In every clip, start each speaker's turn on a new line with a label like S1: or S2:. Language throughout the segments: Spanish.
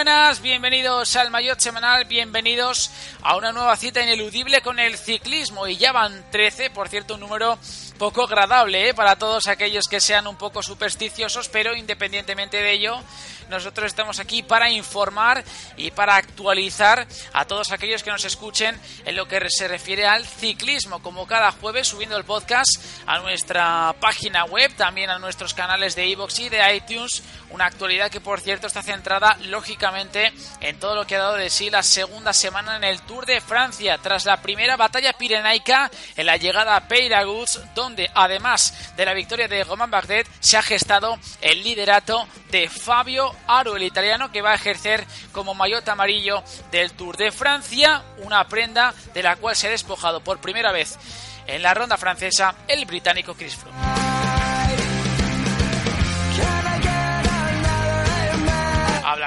S1: buenas, bienvenidos al Mayor Semanal, bienvenidos a una nueva cita ineludible con el ciclismo y ya van 13, por cierto, un número poco agradable ¿eh? para todos aquellos que sean un poco supersticiosos, pero independientemente de ello, nosotros estamos aquí para informar y para actualizar a todos aquellos que nos escuchen en lo que se refiere al ciclismo, como cada jueves subiendo el podcast a nuestra página web, también a nuestros canales de iVoox y de iTunes, una actualidad que por cierto está centrada lógicamente en todo lo que ha dado de sí la segunda semana en el Tour de Francia, tras la primera batalla pirenaica en la llegada a Peyraguts, donde además de la victoria de Romain Bardet se ha gestado el liderato de Fabio Aro, el italiano que va a ejercer como maillot amarillo del Tour de Francia, una prenda de la cual se ha despojado por primera vez en la ronda francesa el británico Chris Froome.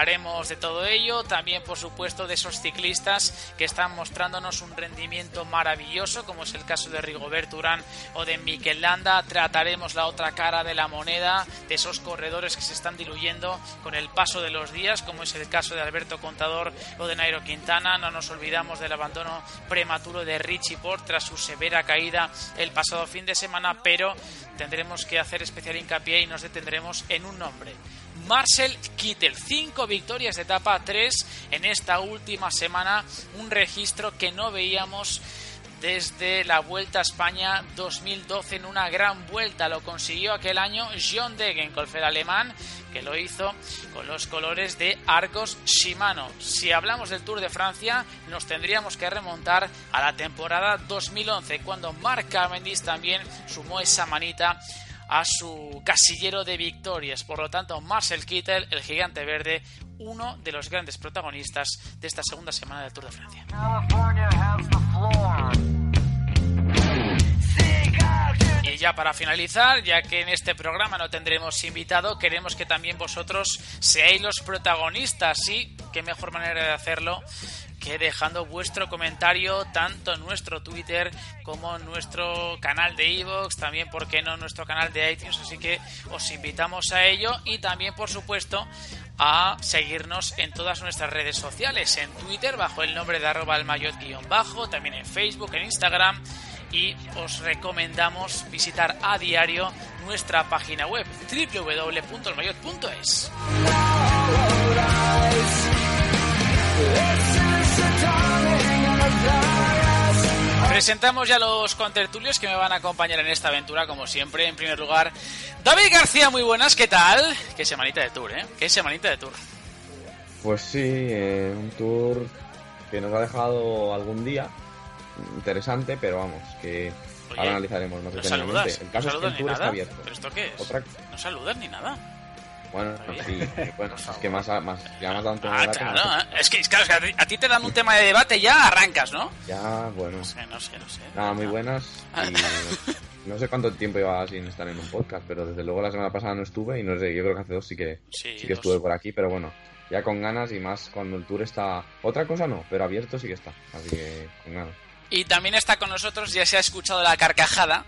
S1: Hablaremos de todo ello, también por supuesto de esos ciclistas que están mostrándonos un rendimiento maravilloso, como es el caso de Rigobert Urán o de Mikel Landa. Trataremos la otra cara de la moneda, de esos corredores que se están diluyendo con el paso de los días, como es el caso de Alberto Contador o de Nairo Quintana. No nos olvidamos del abandono prematuro de Richie Port tras su severa caída el pasado fin de semana, pero tendremos que hacer especial hincapié y nos detendremos en un nombre. Marcel Kittel. Cinco victorias de etapa 3 en esta última semana. Un registro que no veíamos desde la Vuelta a España 2012 en una gran vuelta. Lo consiguió aquel año John Degenkolb, el alemán, que lo hizo con los colores de Argos Shimano. Si hablamos del Tour de Francia, nos tendríamos que remontar a la temporada 2011, cuando Marc Cavendish también sumó esa manita a su casillero de victorias. Por lo tanto, Marcel Kittel, el gigante verde, uno de los grandes protagonistas de esta segunda semana del Tour de Francia. Y ya para finalizar, ya que en este programa no tendremos invitado, queremos que también vosotros seáis los protagonistas y qué mejor manera de hacerlo que dejando vuestro comentario tanto en nuestro Twitter como en nuestro canal de iVoox, también, ¿por qué no?, nuestro canal de iTunes, así que os invitamos a ello y también, por supuesto, a seguirnos en todas nuestras redes sociales, en Twitter bajo el nombre de arroba el bajo también en Facebook, en Instagram y os recomendamos visitar a diario nuestra página web www.elmayot.es. Presentamos ya los contertulios que me van a acompañar en esta aventura, como siempre. En primer lugar, David García, muy buenas, ¿qué tal? Qué semanita de tour, ¿eh? Qué semanita de tour.
S2: Pues sí, eh, un tour que nos ha dejado algún día interesante, pero vamos, que
S1: Oye,
S2: ahora analizaremos más
S1: ¿No
S2: detenidamente. El
S1: ¿No
S2: caso es que el tour está abierto.
S1: ¿Pero esto qué es?
S2: Otra-
S1: ¿No saludas ni nada?
S2: Bueno,
S1: Todavía.
S2: sí, bueno, es que más, más, ya más dado un tema
S1: Ah,
S2: de debate,
S1: claro,
S2: más-
S1: ¿eh? es que, claro, es que a ti- te dan un tema de debate ya arrancas, ¿no?
S2: Ya, bueno,
S1: No sé, no sé, no sé.
S2: nada, muy buenas.
S1: Ah.
S2: Y no sé cuánto tiempo llevaba sin estar en un podcast, pero desde luego la semana pasada no estuve y no sé, yo creo que hace dos sí que,
S1: Sí,
S2: sí que
S1: dos.
S2: estuve por aquí, pero bueno, ya con ganas y más cuando el tour está... Otra cosa no, pero abierto sí que está, así que con ganas.
S1: Y también está con nosotros, ya se ha escuchado la carcajada.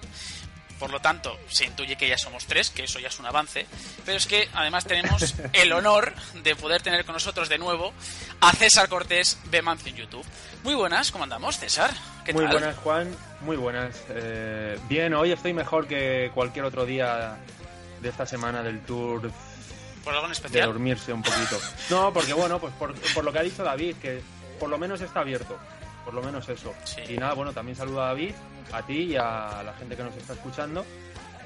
S1: Por lo tanto, se intuye que ya somos tres, que eso ya es un avance. Pero es que además tenemos el honor de poder tener con nosotros de nuevo a César Cortés de Mancio en YouTube. Muy buenas, ¿cómo andamos, César? ¿Qué
S3: Muy
S1: tal?
S3: buenas, Juan. Muy buenas. Eh, bien, hoy estoy mejor que cualquier otro día de esta semana del tour
S1: ¿Por algo en
S3: de
S1: especial?
S3: dormirse un poquito. No, porque bueno, pues por, por lo que ha dicho David, que por lo menos está abierto. Por lo menos eso. Y nada, bueno, también saludo a David, a ti y a la gente que nos está escuchando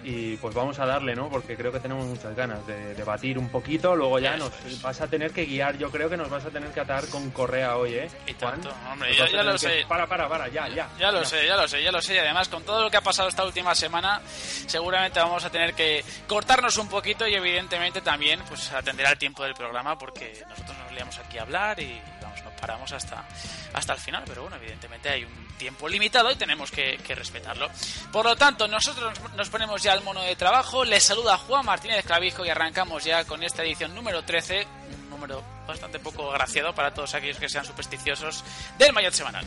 S3: y pues vamos a darle, ¿no? Porque creo que tenemos muchas ganas de debatir un poquito, luego ya nos vas a tener que guiar, yo creo que nos vas a tener que atar con correa hoy, ¿eh?
S1: Y tanto, hombre, ya, lo sé.
S3: Para, para, para, ya, ya.
S1: Ya lo sé, ya lo sé, ya lo sé, y además con todo lo que ha pasado esta última semana, seguramente vamos a tener que cortarnos un poquito y evidentemente también pues atender al tiempo del programa porque nosotros nos liamos aquí a hablar y nos paramos hasta, hasta el final, pero bueno, evidentemente hay un tiempo limitado y tenemos que, respetarlo. Por lo tanto, nosotros nos ponemos ya al mono de trabajo. Les saluda Juan Martínez Clavijo y arrancamos ya con esta edición número 13, un número bastante poco graciado para todos aquellos que sean supersticiosos del Mayor Semanal.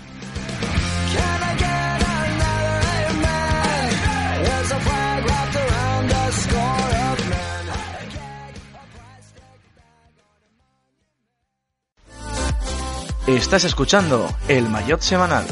S4: Estás escuchando el Maillot Semanal.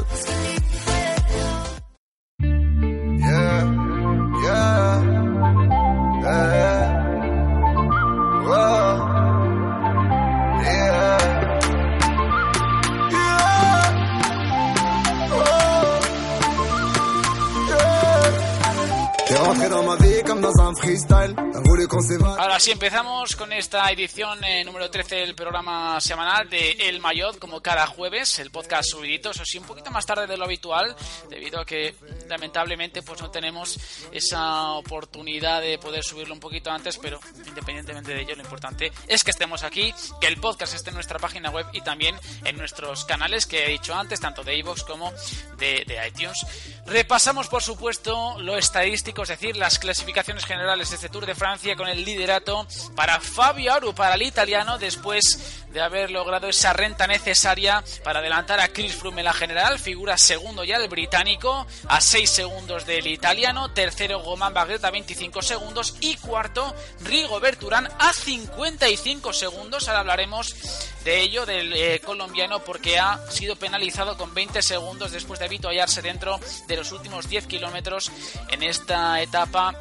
S1: Ahora sí, empezamos con esta edición eh, número 13 del programa semanal de El Mayot, como cada jueves, el podcast subidito, eso sí, un poquito más tarde de lo habitual, debido a que lamentablemente pues no tenemos esa oportunidad de poder subirlo un poquito antes, pero independientemente de ello, lo importante es que estemos aquí, que el podcast esté en nuestra página web y también en nuestros canales que he dicho antes, tanto de iVoox como de, de iTunes. Repasamos, por supuesto, lo estadístico, es decir, las clasificaciones generales de este Tour de Francia con el liderato para Fabio Aru, para el italiano, después de haber logrado esa renta necesaria para adelantar a Chris Froome en la general. Figura segundo ya el británico, a 6 segundos del italiano. Tercero, Goman Bagret a 25 segundos. Y cuarto, Rigo Berturán a 55 segundos. Ahora hablaremos de ello, del eh, colombiano, porque ha sido penalizado con 20 segundos después de habituallarse dentro de los últimos 10 kilómetros en esta etapa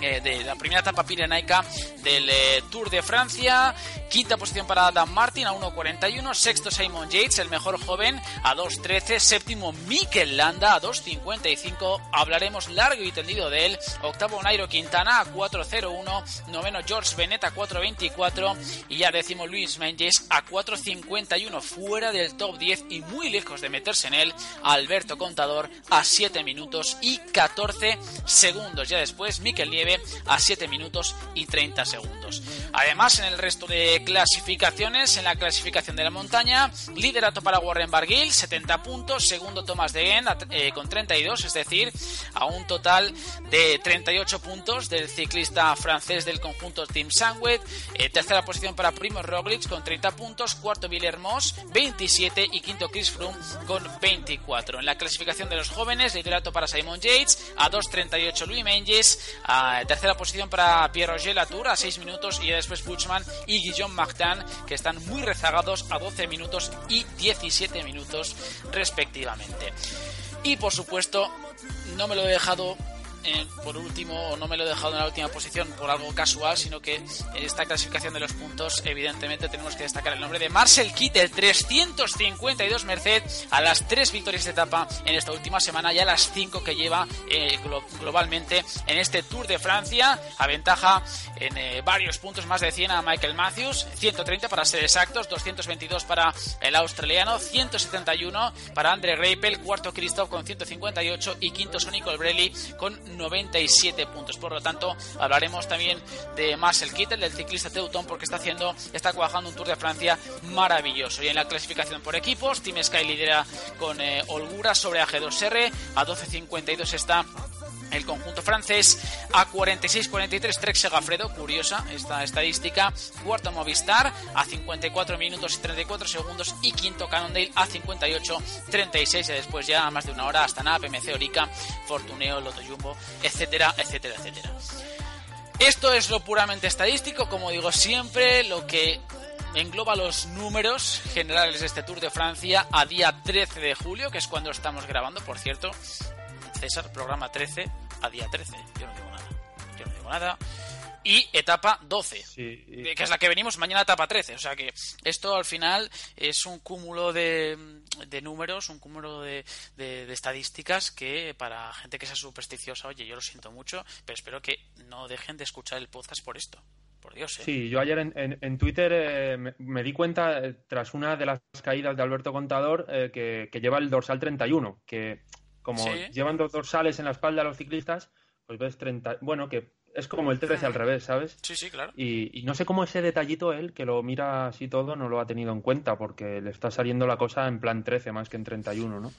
S1: eh, de la primera etapa pirenaica del eh, Tour de Francia. Quinta posición para Dan Martin a 1.41. Sexto Simon Yates, el mejor joven, a 2.13. Séptimo Mikel Landa a 2.55. Hablaremos largo y tendido de él. Octavo Nairo Quintana a 4.01. Noveno George Bennett a 4.24. Y ya décimo Luis Menges a 4.51. Fuera del top 10 y muy lejos de meterse en él. Alberto Contador a 7 minutos y 14 segundos. Ya después Mikel A 7 minutos y 30 segundos. Además, en el resto de clasificaciones, en la clasificación de la montaña, liderato para Warren Barguil, 70 puntos, segundo Thomas de Gen eh, con 32, es decir, a un total de 38 puntos del ciclista francés del conjunto Team Sangwet, eh, tercera posición para Primo Roglic con 30 puntos, cuarto Villermoz 27 y quinto Chris Froome con 24. En la clasificación de los jóvenes, liderato para Simon Yates, a 2.38 Louis Menges, a tercera posición para Pierre Roger Latour a 6 minutos y después Buchman y Guillaume Martin que están muy rezagados a 12 minutos y 17 minutos respectivamente. Y por supuesto, no me lo he dejado por último, no me lo he dejado en la última posición por algo casual, sino que en esta clasificación de los puntos, evidentemente, tenemos que destacar el nombre de Marcel Kittel, 352 Merced a las tres victorias de etapa en esta última semana y a las cinco que lleva eh, globalmente en este Tour de Francia. Aventaja en eh, varios puntos, más de 100 a Michael Matthews, 130 para ser exactos, 222 para el australiano, 171 para Andre Greipel, cuarto Christoph con 158 y quinto Sonny Colbrelli con 97 puntos. Por lo tanto, hablaremos también de Marcel Kittel, del ciclista Teutón, porque está haciendo, está cuajando un Tour de Francia maravilloso. Y en la clasificación por equipos, Team Sky lidera con eh, holgura sobre AG2R, a 12.52 está el conjunto francés a 46-43 Trek Segafredo, curiosa esta estadística, cuarto Movistar a 54 minutos y 34 segundos y quinto Cannondale a 58-36 y después ya más de una hora hasta nada PMC Orica, Fortuneo, Loto Jumbo, etcétera, etcétera, etcétera. Esto es lo puramente estadístico, como digo siempre, lo que engloba los números generales de este Tour de Francia a día 13 de julio, que es cuando estamos grabando, por cierto. César, programa 13 a día 13. Yo no digo nada. yo no digo nada. Y etapa 12, que es la que venimos mañana etapa 13. O sea que esto al final es un cúmulo de, números, un cúmulo de, estadísticas que para gente que sea supersticiosa, oye, yo lo siento mucho, pero espero que no dejen de escuchar el podcast por esto. Por Dios, ¿eh?
S3: Sí, yo ayer en, Twitter eh, me, di cuenta, eh, tras una de las caídas de Alberto Contador, que, lleva el dorsal 31, que como llevan dos dorsales en la espalda los ciclistas, pues ves 30, bueno, que es como el 13 al revés, ¿sabes?
S1: Sí, sí, claro.
S3: Y, no sé cómo ese detallito él, que lo mira así todo, no lo ha tenido en cuenta, porque le está saliendo la cosa en plan 13 más que en 31, ¿no?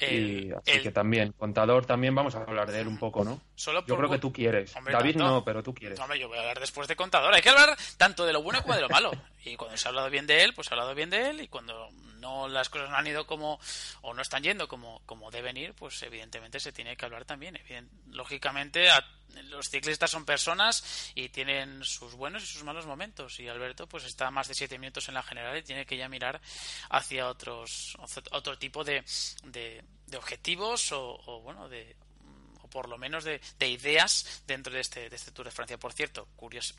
S3: y así que también, contador también vamos a hablar de él un poco, ¿no?
S1: Solo
S3: yo creo que tú quieres. David no, pero tú quieres.
S1: Hombre, yo voy a hablar después de contador. Hay que hablar tanto de lo bueno como de lo malo. Y cuando se ha hablado bien de él, pues se ha hablado bien de él. Y cuando no las cosas no han ido como o no están yendo como, como deben ir, pues evidentemente se tiene que hablar también. lógicamente, los ciclistas son personas y tienen sus buenos y sus malos momentos. Y Alberto, pues está más de siete minutos en la general y tiene que ya mirar hacia otros otro tipo de, de, objetivos o bueno de por lo menos de, ideas dentro de este, de este Tour de Francia. Por cierto,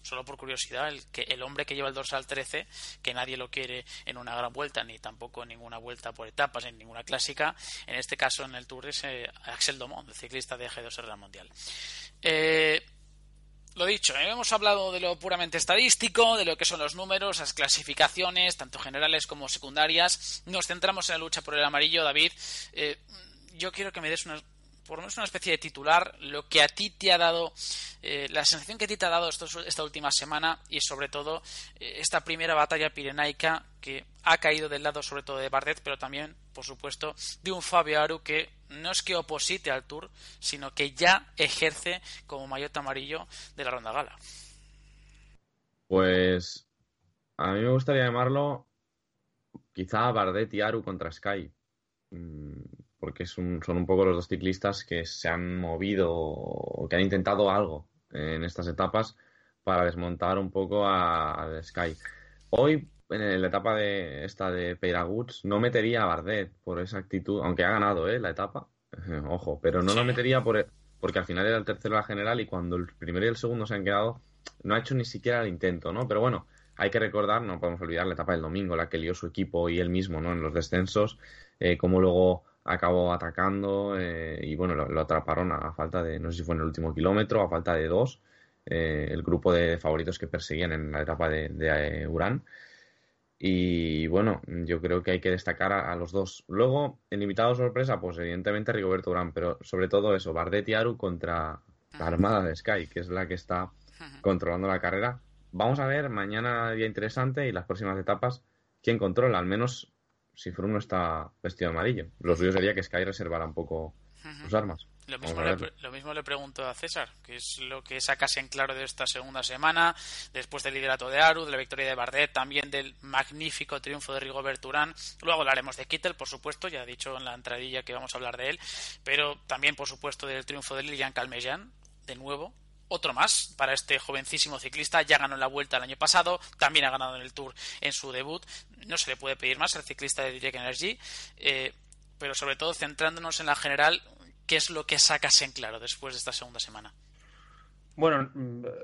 S1: solo por curiosidad, el, hombre que lleva el dorsal 13, que nadie lo quiere en una gran vuelta, ni tampoco en ninguna vuelta por etapas, en ninguna clásica, en este caso en el Tour es eh, Axel Domont, el ciclista de G2R Mundial. Eh, lo dicho, ¿eh? hemos hablado de lo puramente estadístico, de lo que son los números, las clasificaciones, tanto generales como secundarias. Nos centramos en la lucha por el amarillo, David. yo quiero que me des unas por lo menos una especie de titular, lo que a ti te ha dado, eh, la sensación que a ti te ha dado esta última semana y sobre todo eh, esta primera batalla pirenaica que ha caído del lado sobre todo de Bardet, pero también, por supuesto, de un Fabio Aru que no es que oposite al Tour, sino que ya ejerce como maillot amarillo de la Ronda Gala.
S2: Pues a mí me gustaría llamarlo quizá Bardet y Aru contra Sky. Mm, porque son un poco los dos ciclistas que se han movido o que han intentado algo en estas etapas para desmontar un poco a, Sky. Hoy, en la etapa de esta de Peiraguts, no metería a Bardet por esa actitud, aunque ha ganado ¿eh? la etapa, ojo, pero no lo metería por, porque al final era el tercero la general y cuando el primero y el segundo se han quedado, no ha hecho ni siquiera el intento, ¿no? Pero bueno, hay que recordar, no podemos olvidar la etapa del domingo, la que lió su equipo y él mismo, ¿no? En los descensos, eh, como luego acabó atacando eh, y bueno, lo, atraparon a, falta de, no sé si fue en el último kilómetro, a falta de dos, eh, el grupo de favoritos que perseguían en la etapa de, de eh, Urán. Y bueno, yo creo que hay que destacar a, los dos. Luego, en invitado sorpresa, pues evidentemente Rigoberto Urán, pero sobre todo eso, Bardet y Aru contra la Armada de Sky, que es la que está controlando la carrera. Vamos a ver mañana día interesante y las próximas etapas quién controla, al menos si Froome no está vestido de amarillo. Lo suyo sería que Sky reservara un poco sus armas.
S1: Lo mismo, le, lo mismo, le, pregunto a César, que es lo que sacas en claro de esta segunda semana, después del liderato de Aru, de la victoria de Bardet, también del magnífico triunfo de Rigobert Urán. Luego hablaremos de Kittel, por supuesto, ya he dicho en la entradilla que vamos a hablar de él, pero también, por supuesto, del triunfo de Lilian Calmejan, de nuevo, otro más para este jovencísimo ciclista. Ya ganó la vuelta el año pasado, también ha ganado en el Tour en su debut. No se le puede pedir más al ciclista de Direct Energy, eh, pero sobre todo centrándonos en la general, ¿qué es lo que sacas en claro después de esta segunda semana?
S3: Bueno,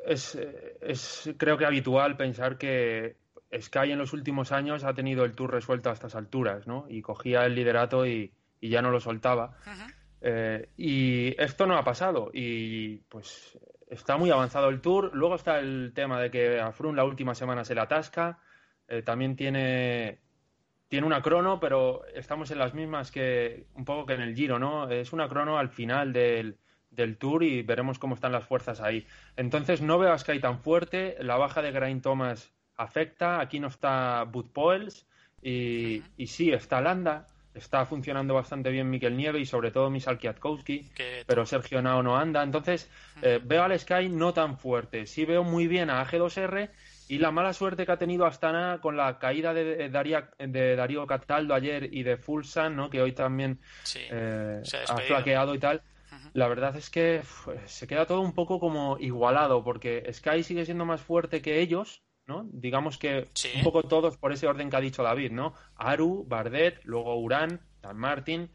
S3: es, creo que habitual pensar que Sky en los últimos años ha tenido el Tour resuelto a estas alturas, ¿no? Y cogía el liderato y, ya no lo soltaba. Eh, y esto no ha pasado. Y pues está muy avanzado el tour. Luego está el tema de que a Froome la última semana se le atasca. Eh, también tiene, tiene una crono, pero estamos en las mismas que un poco que en el Giro, ¿no? Es una crono al final del, del Tour y veremos cómo están las fuerzas ahí. Entonces no veo a Sky tan fuerte. La baja de Grain Thomas afecta. Aquí no está Bud Poels. Y, y sí, está Landa, está funcionando bastante bien Mikel Nieve y sobre todo Misal Kwiatkowski, pero Sergio Nao no anda. Entonces, eh, veo al Sky no tan fuerte. Sí veo muy bien a AG2R y la mala suerte que ha tenido Astana con la caída de, de Darío Cataldo ayer y de Fulsan, ¿no? que hoy también eh, ha, flaqueado y tal. La verdad es que se queda todo un poco como igualado, porque Sky sigue siendo más fuerte que ellos, ¿no? Digamos que un poco todos por ese orden que ha dicho David, ¿no? Aru, Bardet, luego Urán, Dan Martin,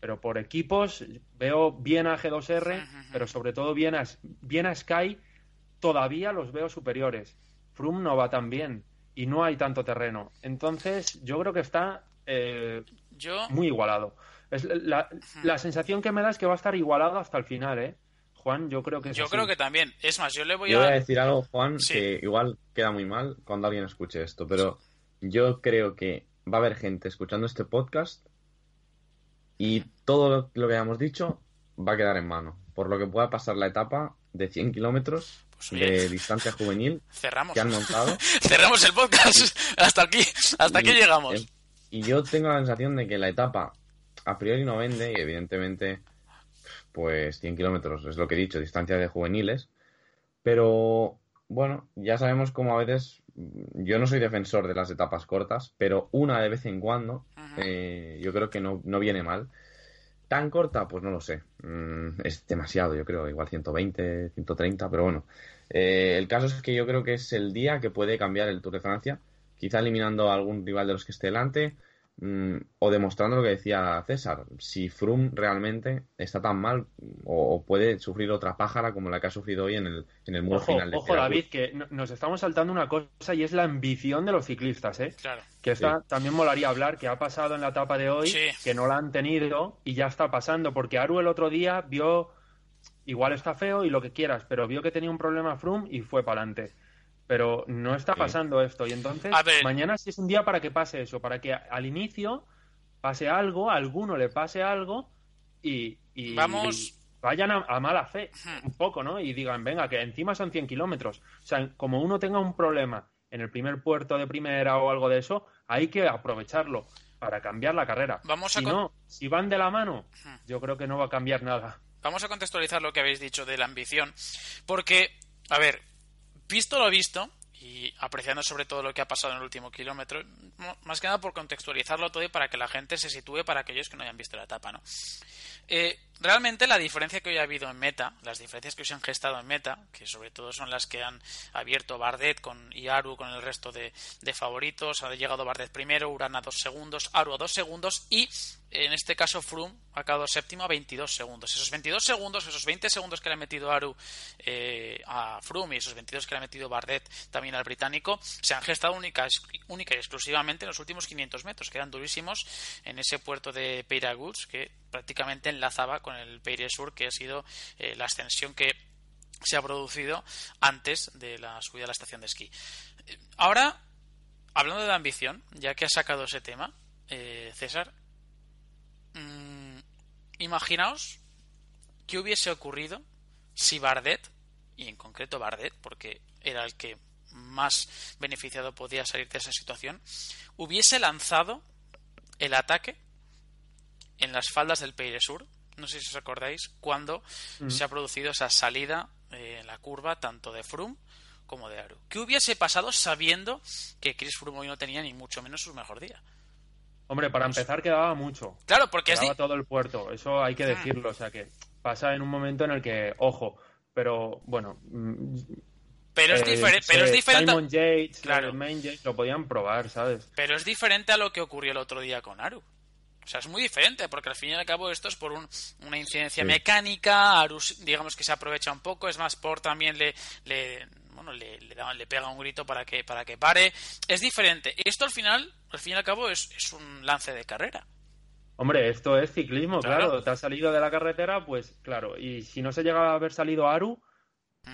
S3: pero por equipos veo bien a G2R, pero sobre todo bien a, bien a Sky, todavía los veo superiores. Froome no va tan bien y no hay tanto terreno. Entonces, yo creo que está eh, muy igualado. Es la, sensación que me da es que va a estar igualado hasta el final, ¿eh? Juan, yo creo que
S1: Yo creo que también. Es más, yo le voy
S2: a... voy a decir algo, Juan, que igual queda muy mal cuando alguien escuche esto, pero yo creo que va a haber gente escuchando este podcast y todo lo que hayamos dicho va a quedar en mano. Por lo que pueda pasar la etapa de 100 kilómetros pues de distancia juvenil
S1: Cerramos.
S2: que han montado.
S1: Cerramos el podcast. hasta aquí. Hasta aquí llegamos.
S2: Y yo tengo la sensación de que la etapa a priori no vende y evidentemente pues 100 kilómetros es lo que he dicho, distancia de juveniles. Pero bueno, ya sabemos cómo a veces yo no soy defensor de las etapas cortas, pero una de vez en cuando eh, yo creo que no, no, viene mal. ¿Tan corta? Pues no lo sé. Mm, es demasiado, yo creo. Igual 120, 130, pero bueno. Eh, el caso es que yo creo que es el día que puede cambiar el Tour de Francia. Quizá eliminando a algún rival de los que esté delante Mm, o demostrando lo que decía César, si Froome realmente está tan mal o, puede sufrir otra pájara como la que ha sufrido hoy en el, en el muro final.
S3: De ojo, David, que nos estamos saltando una cosa y es la ambición de los ciclistas, ¿eh?
S1: Claro.
S3: Que esta también molaría hablar, que ha pasado en la etapa de hoy, que no la han tenido y ya está pasando, porque Aru el otro día vio, igual está feo y lo que quieras, pero vio que tenía un problema Froome y fue para adelante. Pero no está pasando esto. Y entonces, mañana sí es un día para que pase eso, para que al inicio pase algo, a alguno le pase algo y,
S1: Vamos...
S3: vayan a, mala fe un poco, ¿no? Y digan, venga, que encima son 100 kilómetros. O sea, como uno tenga un problema en el primer puerto de primera o algo de eso, hay que aprovecharlo para cambiar la carrera.
S1: Vamos
S3: si no, si van de la mano, yo creo que no va a cambiar nada.
S1: Vamos a contextualizar lo que habéis dicho de la ambición, porque, a ver, Visto lo visto, y apreciando sobre todo lo que ha pasado en el último kilómetro, más que nada por contextualizarlo todo y para que la gente se sitúe para aquellos que no hayan visto la etapa, ¿no? Eh, realmente la diferencia que hoy ha habido en meta, las diferencias que hoy se han gestado en meta, que sobre todo son las que han abierto Bardet con y Aru con el resto de, favoritos, ha llegado Bardet primero, Urana dos segundos, Aru a dos segundos y en este caso Froome ha acabado séptimo a 22 segundos. Esos 22 segundos, esos 20 segundos que le ha metido Aru eh, a Froome y esos 22 que le ha metido Bardet también al británico, se han gestado única, única y exclusivamente en los últimos 500 metros, que eran durísimos en ese puerto de Peiraguts que prácticamente enlazaba con el Peire Sur, que ha sido eh, la ascensión que se ha producido antes de la subida a la estación de esquí. Ahora, hablando de la ambición, ya que ha sacado ese tema, eh, César, mmm, imaginaos qué hubiese ocurrido si Bardet, y en concreto Bardet, porque era el que más beneficiado podía salir de esa situación, hubiese lanzado el ataque en las faldas del Peire Sur no sé si os acordáis, cuando se ha producido esa salida eh, en la curva tanto de Froome como de Aru. ¿Qué hubiese pasado sabiendo que Chris Froome hoy no tenía ni mucho menos su mejor día?
S3: Hombre, para empezar quedaba mucho.
S1: Claro, porque
S3: quedaba todo el puerto, eso hay que hmm. decirlo, o sea que pasa en un momento en el que, ojo, pero bueno, mm,
S1: pero es, diferente pero es diferente.
S3: Simon Yates, claro. Main Yates, lo podían probar, ¿sabes?
S1: Pero es diferente a lo que ocurrió el otro día con Aru. O sea, es muy diferente, porque al fin y al cabo esto es por una incidencia mecánica, Arus digamos que se aprovecha un poco, es más, por también le, le bueno, le, le, pega un grito para que, para que pare. Es diferente. Esto al final, al fin y al cabo, es, es un lance de carrera.
S3: Hombre, esto es ciclismo, claro. Te has salido de la carretera, pues claro. Y si no se llega a haber salido Aru,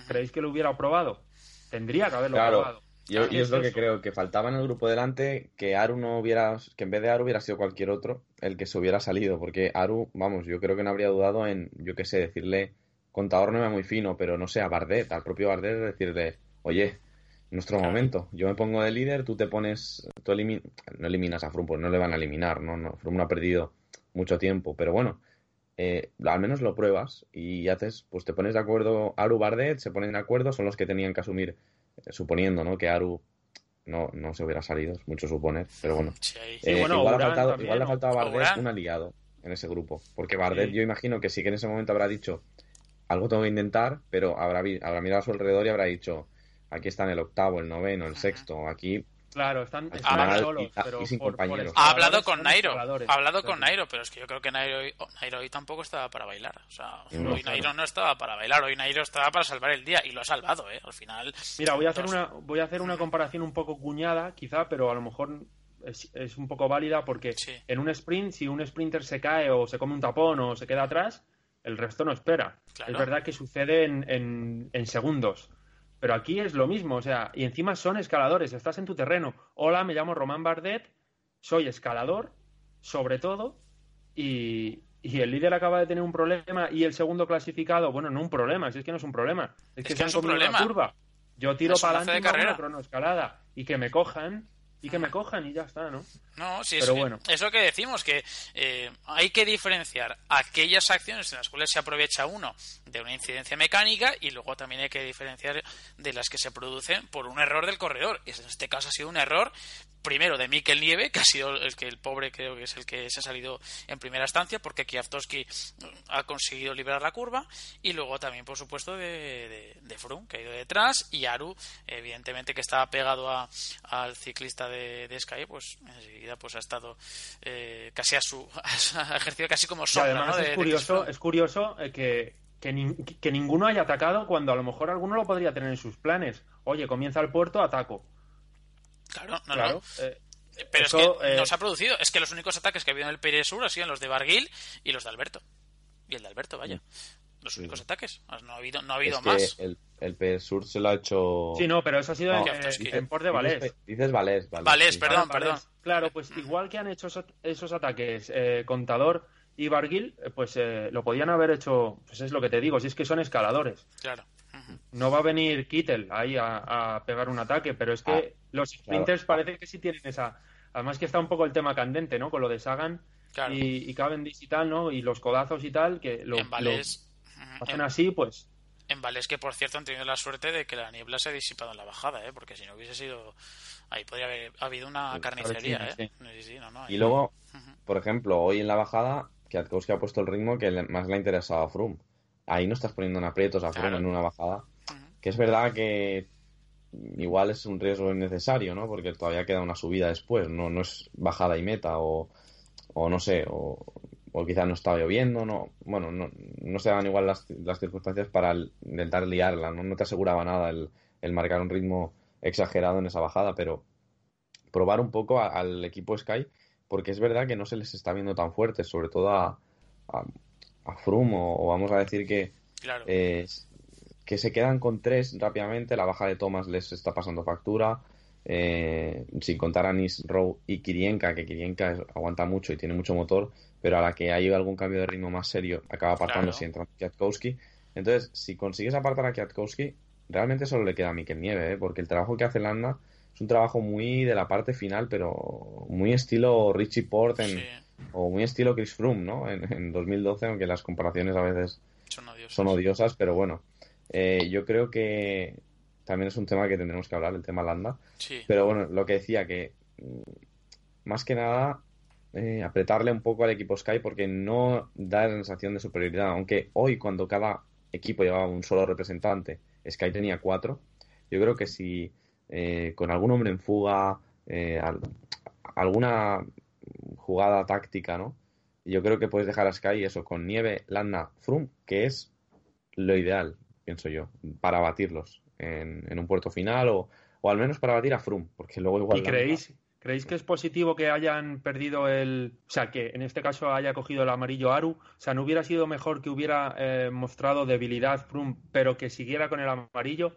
S3: ¿creéis que lo hubiera probado? Tendría que haberlo probado.
S2: Yo, es lo que creo, que faltaba en el grupo delante que Aru no hubiera, que en vez de Aru hubiera sido cualquier otro el que se hubiera salido, porque Aru, vamos, yo creo que no habría dudado en, yo qué sé, decirle, contador no era muy fino, pero no sé, a Bardet, al propio Bardet, decirle, oye, nuestro momento, yo me pongo de líder, tú te pones, tú no eliminas a Frum, pues no le van a eliminar, ¿no? no Frum no ha perdido mucho tiempo, pero bueno, eh, al menos lo pruebas y haces, pues te pones de acuerdo, Aru Bardet se ponen de acuerdo, son los que tenían que asumir suponiendo ¿no? que Aru no, no se hubiera salido, es mucho suponer, pero bueno. Eh, igual, ha faltado, igual, le ha faltado a Bardet un aliado en ese grupo, porque Bardet yo imagino que sí que en ese momento habrá dicho algo tengo que intentar, pero habrá, habrá mirado a su alrededor y habrá dicho aquí están el octavo, el noveno, el sexto, aquí
S3: Claro, están, están solos,
S2: y-
S3: pero
S2: y sin
S3: por- por
S2: compañeros.
S1: Ha hablado con Nairo. Ha hablado con. Nairo, pero es que yo creo que Nairo, hoy- oh, Nairo hoy tampoco estaba para bailar. O sea,
S2: No,
S1: hoy
S2: claro.
S1: Nairo no estaba para bailar, hoy Nairo estaba para salvar el día y lo ha salvado, ¿eh? Al final.
S3: Mira, voy a hacer una, voy a hacer una comparación un poco cuñada, quizá, pero a lo mejor es, es un poco válida porque
S1: Sí.
S3: en un sprint, si un sprinter se cae o se come un tapón o se queda atrás, el resto no espera.
S1: Claro.
S3: Es verdad que sucede en, en- en segundos. Pero aquí es lo mismo, o sea, y encima son escaladores, estás en tu terreno. Hola, me llamo Román Bardet, soy escalador, sobre todo, y, y el líder acaba de tener un problema y el segundo clasificado, bueno, no un problema, si es que no es un problema, es, que,
S1: que
S3: se han comido una curva. Yo tiro para
S1: de
S3: adelante hago
S1: carrera.
S3: una cronoescalada y que me cojan y que me cojan y ya está, ¿no?
S1: No, sí,
S3: Pero
S1: es,
S3: bueno.
S1: es lo que decimos, que eh, hay que diferenciar aquellas acciones en las cuales se aprovecha uno de una incidencia mecánica y luego también hay que diferenciar de las que se producen por un error del corredor. Y en este caso ha sido un error primero de Mikel Nieve, que ha sido el que el pobre creo que es el que se ha salido en primera instancia, porque Kwiatkowski ha conseguido liberar la curva, y luego también, por supuesto, de, de, de Froome, que ha ido detrás, y Aru, evidentemente, que estaba pegado a- al ciclista de, de Sky, pues enseguida pues ha estado eh, casi a su, ha ejercido casi como
S3: Y
S1: sombra,
S3: además es
S1: de
S3: curioso, es curioso eh, que, que, que ninguno haya atacado cuando a lo mejor alguno lo podría tener en sus planes. Oye, comienza el puerto, ataco.
S1: Claro, no,
S3: claro.
S1: no.
S3: eh,
S1: Pero
S3: eso,
S1: es que
S3: eh,
S1: no se ha producido. Es que los únicos ataques que ha habido en el Pérez Sur han sido los de Barguil y los de Alberto. Y el de Alberto, vaya. Los únicos ataques. No ha habido, no ha habido
S2: es
S1: más.
S2: que el, el PS Sur se lo ha hecho.
S3: Sí, no, pero eso ha sido
S2: No,
S3: en, Port de Valés.
S2: Dices, dices Valés, Valés,
S1: Valés,
S2: sí.
S1: perdón,
S3: Ah, Valés.
S1: perdón.
S3: Claro, pues igual que han hecho esos, esos ataques eh, Contador y Barguil, eh, pues eh, lo podían haber hecho, pues es lo que te digo, si es que son escaladores.
S1: Claro.
S3: No va a venir Kittel ahí a, a pegar un ataque, pero es que
S2: Ah,
S3: los sprinters parece que sí tienen esa... Además que está un poco el tema candente, ¿no? Con lo de Sagan
S1: Claro.
S3: y, y Cavendish y tal, ¿no? Y los codazos y tal, que lo,
S1: en Valés.
S3: Hacen
S1: en,
S3: así, pues...
S1: en Valés, que por cierto han tenido la suerte de que la niebla se ha disipado en la bajada, ¿eh? porque si no hubiese sido. Ahí podría haber habido una
S3: Pues,
S1: carnicería, ¿eh? Sí, sí, no, no, ahí-
S2: Y luego, por ejemplo, hoy en la bajada, Kwiatkowski ha puesto el ritmo que más le ha interesado a Froome. Ahí no estás poniendo en aprietos a Froome
S1: Claro.
S2: en una bajada. Que es verdad que igual es un riesgo innecesario, ¿no? Porque todavía queda una subida después, no, no es bajada y meta, o, o no sé, o, o quizás no estaba lloviendo, no, bueno, no, no se daban igual las, las circunstancias para intentar liarla, ¿no? No te aseguraba nada el, el marcar un ritmo exagerado en esa bajada, pero probar un poco a- al equipo Sky, porque es verdad que no se les está viendo tan fuertes, sobre todo a, a, a Froome, o, o vamos a decir que
S1: Claro.
S2: eh, que se quedan con tres rápidamente. La baja de Thomas les está pasando factura. eh, sin contar a Nis Rowe y Kirienka, que Kirienka es- aguanta mucho y tiene mucho motor, pero a la que hay algún cambio de ritmo más serio, acaba apartándose
S1: Claro.
S2: y entra Kwiatkowski. Entonces, si consigues apartar a Kwiatkowski, realmente solo le queda a Mikel Nieve, ¿eh? porque el trabajo que hace Landa es un trabajo muy de la parte final, pero muy estilo Richie Port en-
S1: Sí,
S2: o muy estilo Chris Froome, ¿no? En, en 2012, aunque las comparaciones a veces
S1: son
S2: odiosas, pero bueno, eh, yo creo que también es un tema que tendremos que hablar, el tema Landa.
S1: Sí.
S2: Pero bueno, lo que decía, que mm, más que nada eh, apretarle un poco al equipo Sky porque no da la sensación de superioridad, aunque hoy cuando cada equipo llevaba un solo representante, Sky tenía cuatro, yo creo que si eh, con algún hombre en fuga, eh, al- alguna jugada táctica, ¿no? Yo creo que puedes dejar a Sky eso con nieve, Landa, Froome, que es lo ideal, pienso yo, para batirlos en, en un puerto final o, o al menos para batir a Froome, porque luego igual
S3: ¿Y creéis, creéis que es positivo que hayan perdido el... O sea, que en este caso haya cogido el amarillo Aru? O sea, ¿no hubiera sido mejor que hubiera eh, mostrado debilidad Froome, pero que siguiera con el amarillo?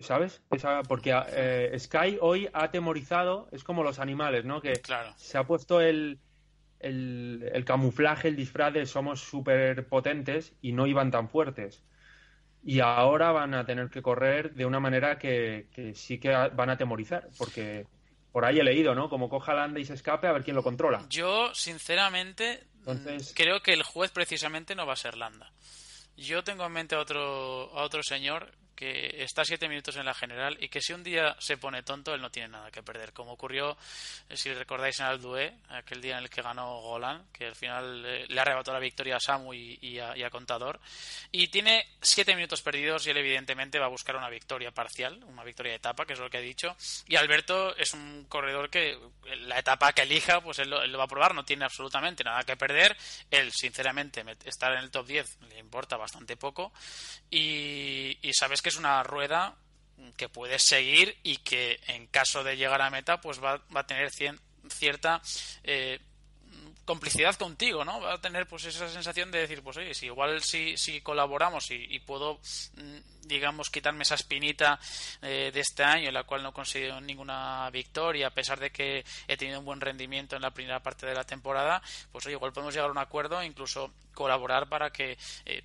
S3: ¿Sabes? Esa, porque eh, Sky hoy ha atemorizado, es como los animales, ¿no? Que
S1: Claro.
S3: se ha puesto el, el, el camuflaje, el disfraz de somos súper potentes y no iban tan fuertes. Y ahora van a tener que correr de una manera que, que sí que van a atemorizar, porque por ahí he leído, ¿no? Como coja Landa y se escape, a ver quién lo controla.
S1: Yo, sinceramente,
S3: Entonces-
S1: creo que el juez precisamente no va a ser Landa. Yo tengo en mente a otro, a otro señor que está siete minutos en la general y que si un día se pone tonto, él no tiene nada que perder. Como ocurrió, eh, si recordáis, en Aldué, aquel día en el que ganó Golan, que al final eh, le arrebató la victoria a Samu y, a, Contador. Y tiene siete minutos perdidos y él, evidentemente, va a buscar una victoria parcial, una victoria de etapa, que es lo que ha dicho. Y Alberto es un corredor que la etapa que elija, pues él lo, va a probar, no tiene absolutamente nada que perder. Él, sinceramente, estar en el top 10 le importa bastante poco. Y sabes que es una rueda que puedes seguir y que en caso de llegar a meta pues va, va a tener cierta eh, complicidad contigo, ¿no? Va a tener pues esa sensación de decir, pues oye, si igual si, si colaboramos y, puedo, mm, digamos, quitarme esa espinita eh, de este año en la cual no he conseguido ninguna victoria, a pesar de que he tenido un buen rendimiento en la primera parte de la temporada, pues oye, igual podemos llegar a un acuerdo e incluso colaborar para que eh,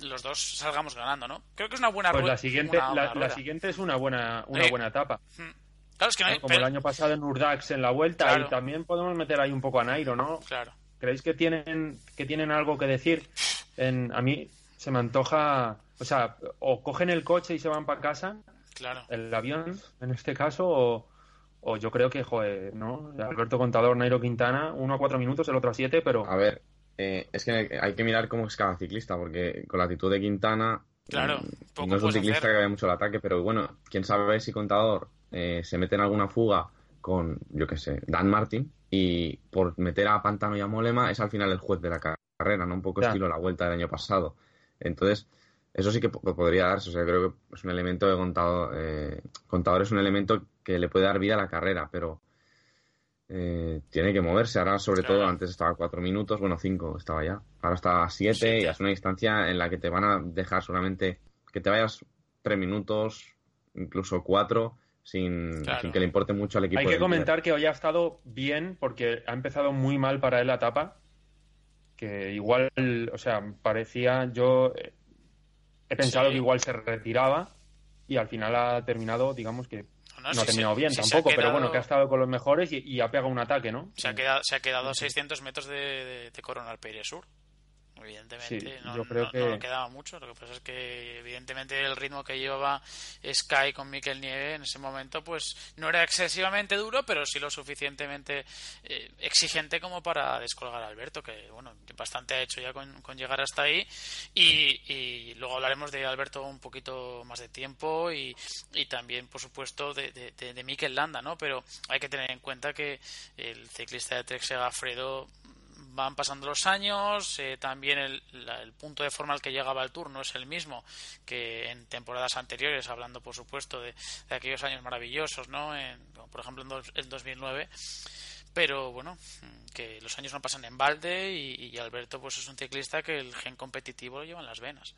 S1: los dos salgamos ganando, ¿no? Creo que es una buena
S3: pues la siguiente, la, siguiente es una buena, una buena etapa.
S1: Hmm. Claro, es que no
S3: Como el año pasado en Urdax en la vuelta y también podemos meter ahí un poco a Nairo, ¿no?
S1: Claro.
S3: ¿Creéis que tienen, que tienen algo que decir? En, a mí se me antoja, o sea, o cogen el coche y se van para casa,
S1: claro.
S3: el avión en este caso, o, o yo creo que, joder, ¿no? Alberto Contador, Nairo Quintana, uno a cuatro minutos, el otro a siete, pero...
S2: A ver, eh, es que hay que mirar cómo es cada ciclista, porque con la actitud de Quintana
S1: claro,
S2: mm, no es un ciclista que vaya mucho al ataque, pero bueno, quién sabe si Contador eh, se mete en alguna fuga con, yo qué sé, Dan Martin y por meter a Pantano y a Molema es al final el juez de la carrera, ¿no? Un poco estilo la vuelta del año pasado. Entonces, eso sí que podría darse, o sea, creo que es un elemento de contador, eh, contador es un elemento que le puede dar vida a la carrera, pero eh, tiene que moverse. Ahora, sobre todo, antes estaba a cuatro minutos, bueno, cinco estaba ya. Ahora está a siete y es una distancia en la que te van a dejar solamente que te vayas tres minutos, incluso cuatro, sin, que le importe mucho al equipo.
S3: Hay que comentar que hoy ha estado bien porque ha empezado muy mal para él la etapa. Que igual, o sea, parecía yo. Eh, he pensado que igual se retiraba y al final ha terminado, digamos que no, ha terminado bien tampoco, pero bueno, que ha estado con los mejores y, ha pegado un ataque, ¿no?
S1: Se ha quedado, se ha quedado a 600 metros de, de, de Coronel Peire Sur evidentemente no, yo creo que... quedaba mucho. Lo que pasa es que evidentemente el ritmo que llevaba Sky con Mikel Nieve en ese momento pues no era excesivamente duro pero sí lo suficientemente eh, exigente como para descolgar a Alberto que bueno bastante ha hecho ya con, llegar hasta ahí. Y, luego hablaremos de Alberto un poquito más de tiempo y, también por supuesto de, de, de Mikel Landa no pero hay que tener en cuenta que el ciclista de Trek Segafredo van pasando los años, eh, también el, punto de forma al que llegaba el Tour no es el mismo que en temporadas anteriores, hablando por supuesto de, aquellos años maravillosos, ¿no? por ejemplo en el 2009 pero bueno, que los años no pasan en balde y, y, Alberto pues es un ciclista que el gen competitivo lo lleva en las venas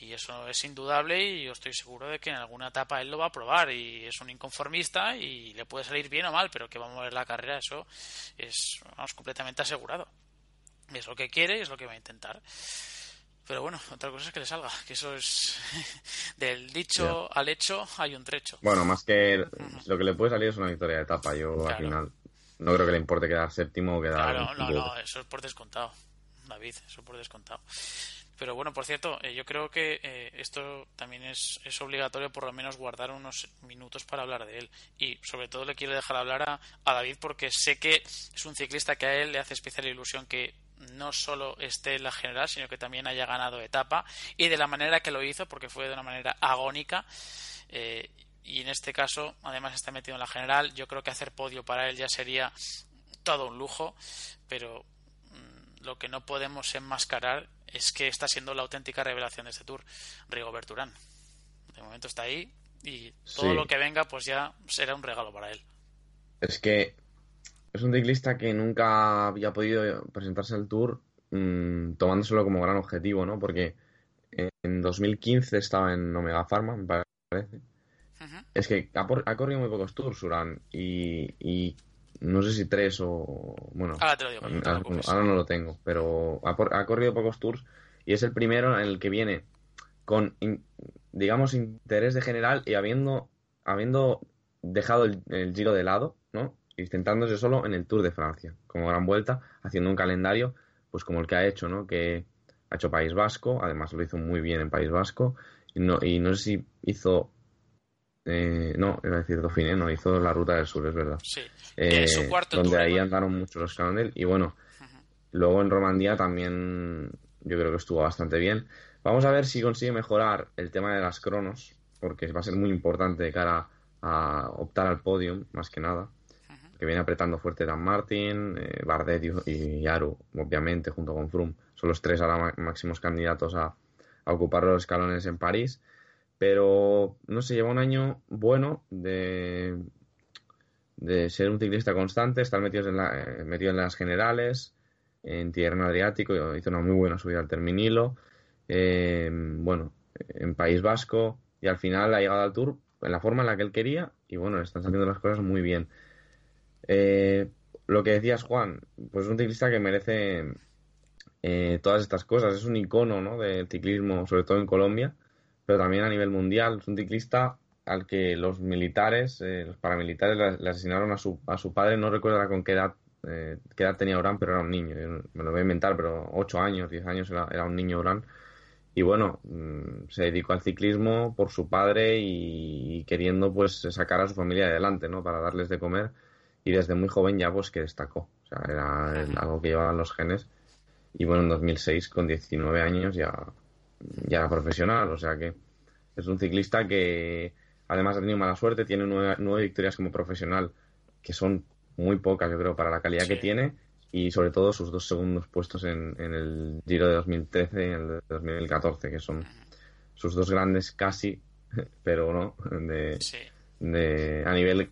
S1: y eso es indudable y yo estoy seguro de que en alguna etapa él lo va a probar y es un inconformista y le puede salir bien o mal, pero que va a mover la carrera, eso es completamente asegurado. Es lo que quiere y es lo que va a intentar. Pero bueno, otra cosa es que le salga, que eso es del dicho al hecho hay un trecho.
S2: Bueno, más que lo que le puede salir es una victoria de etapa, yo al final no creo que le importe quedar séptimo o quedar...
S1: Claro, no, no, eso es por descontado, David, eso es por descontado. Pero bueno, por cierto, eh, yo creo que eh, esto también es, es, obligatorio por lo menos guardar unos minutos para hablar de él. Y sobre todo le quiero dejar hablar a, a, David porque sé que es un ciclista que a él le hace especial ilusión que no solo esté en la general, sino que también haya ganado etapa y de la manera que lo hizo, porque fue de una manera agónica. Eh, y en este caso, además está metido en la general. Yo creo que hacer podio para él ya sería todo un lujo, pero mm, lo que no podemos enmascarar es que está siendo la auténtica revelación de este tour, Rigobert Urán. De momento está ahí y todo lo que venga pues ya será un regalo para él.
S2: Es que es un ciclista que nunca había podido presentarse al tour mmm, tomándoselo como gran objetivo, ¿no? Porque en 2015 estaba en Omega Pharma, me parece. Es que ha, corrido muy pocos tours, Urán, y no sé si tres o. Bueno, ahora, no lo tengo, pero ha, corrido pocos tours y es el primero en el que viene con, digamos, interés de general y habiendo, habiendo dejado el, giro de lado, ¿no? Y centrándose solo en el Tour de Francia, como gran vuelta, haciendo un calendario, pues como el que ha hecho, ¿no? Que ha hecho País Vasco, además lo hizo muy bien en País Vasco, Y no, y no sé si hizo. Eh, no, iba a decir Dauphiné, no, hizo la ruta del sur, es verdad.
S1: Sí.
S2: Eh,
S1: Eh, su cuarto
S2: donde
S1: tour,
S2: ahí
S1: ¿no?
S2: andaron mucho los Cannondale. Y bueno, luego en Romandía también yo creo que estuvo bastante bien. Vamos a ver si consigue mejorar el tema de las cronos, porque va a ser muy importante de cara a optar al podium, más que nada. Que viene apretando fuerte Dan Martin, eh, Bardet y, y Yaru, obviamente, junto con Froome. Son los tres ahora máximos candidatos a, a ocupar los escalones en París. Pero, no sé, lleva un año bueno de, de ser un ciclista constante, estar metido en, la- eh, metido en las generales, en Tierno Adriático, hizo una muy buena subida al Terminilo, eh, bueno, en País Vasco, y al final ha llegado al Tour en la forma en la que él quería, y bueno, le están saliendo las cosas muy bien. Eh, lo que decías, Juan, pues es un ciclista que merece eh, todas estas cosas, es un icono ¿no? del ciclismo, sobre todo en Colombia, pero también a nivel mundial, es un ciclista al que los militares, eh, los paramilitares le, le asesinaron a su, a su padre, no recuerdo con qué edad, eh, qué edad tenía Urán, pero era un niño, yo me lo voy a inventar, pero 8 años, 10 años era, era un niño Urán. Y bueno, mm, se dedicó al ciclismo por su padre y, y queriendo pues sacar a su familia adelante, ¿no? Para darles de comer. Y desde muy joven ya pues que destacó. O sea, era algo que llevaban los genes. Y bueno, en 2006, con 19 años, ya, ya profesional. O sea que es un ciclista que además ha tenido mala suerte, tiene nueve, nueve victorias como profesional, que son muy pocas, yo creo, para la calidad que tiene. Y sobre todo sus dos segundos puestos en, en el Giro de 2013 y el de 2014, que son sus dos grandes casi, pero no, de,
S1: Sí.
S2: de, a nivel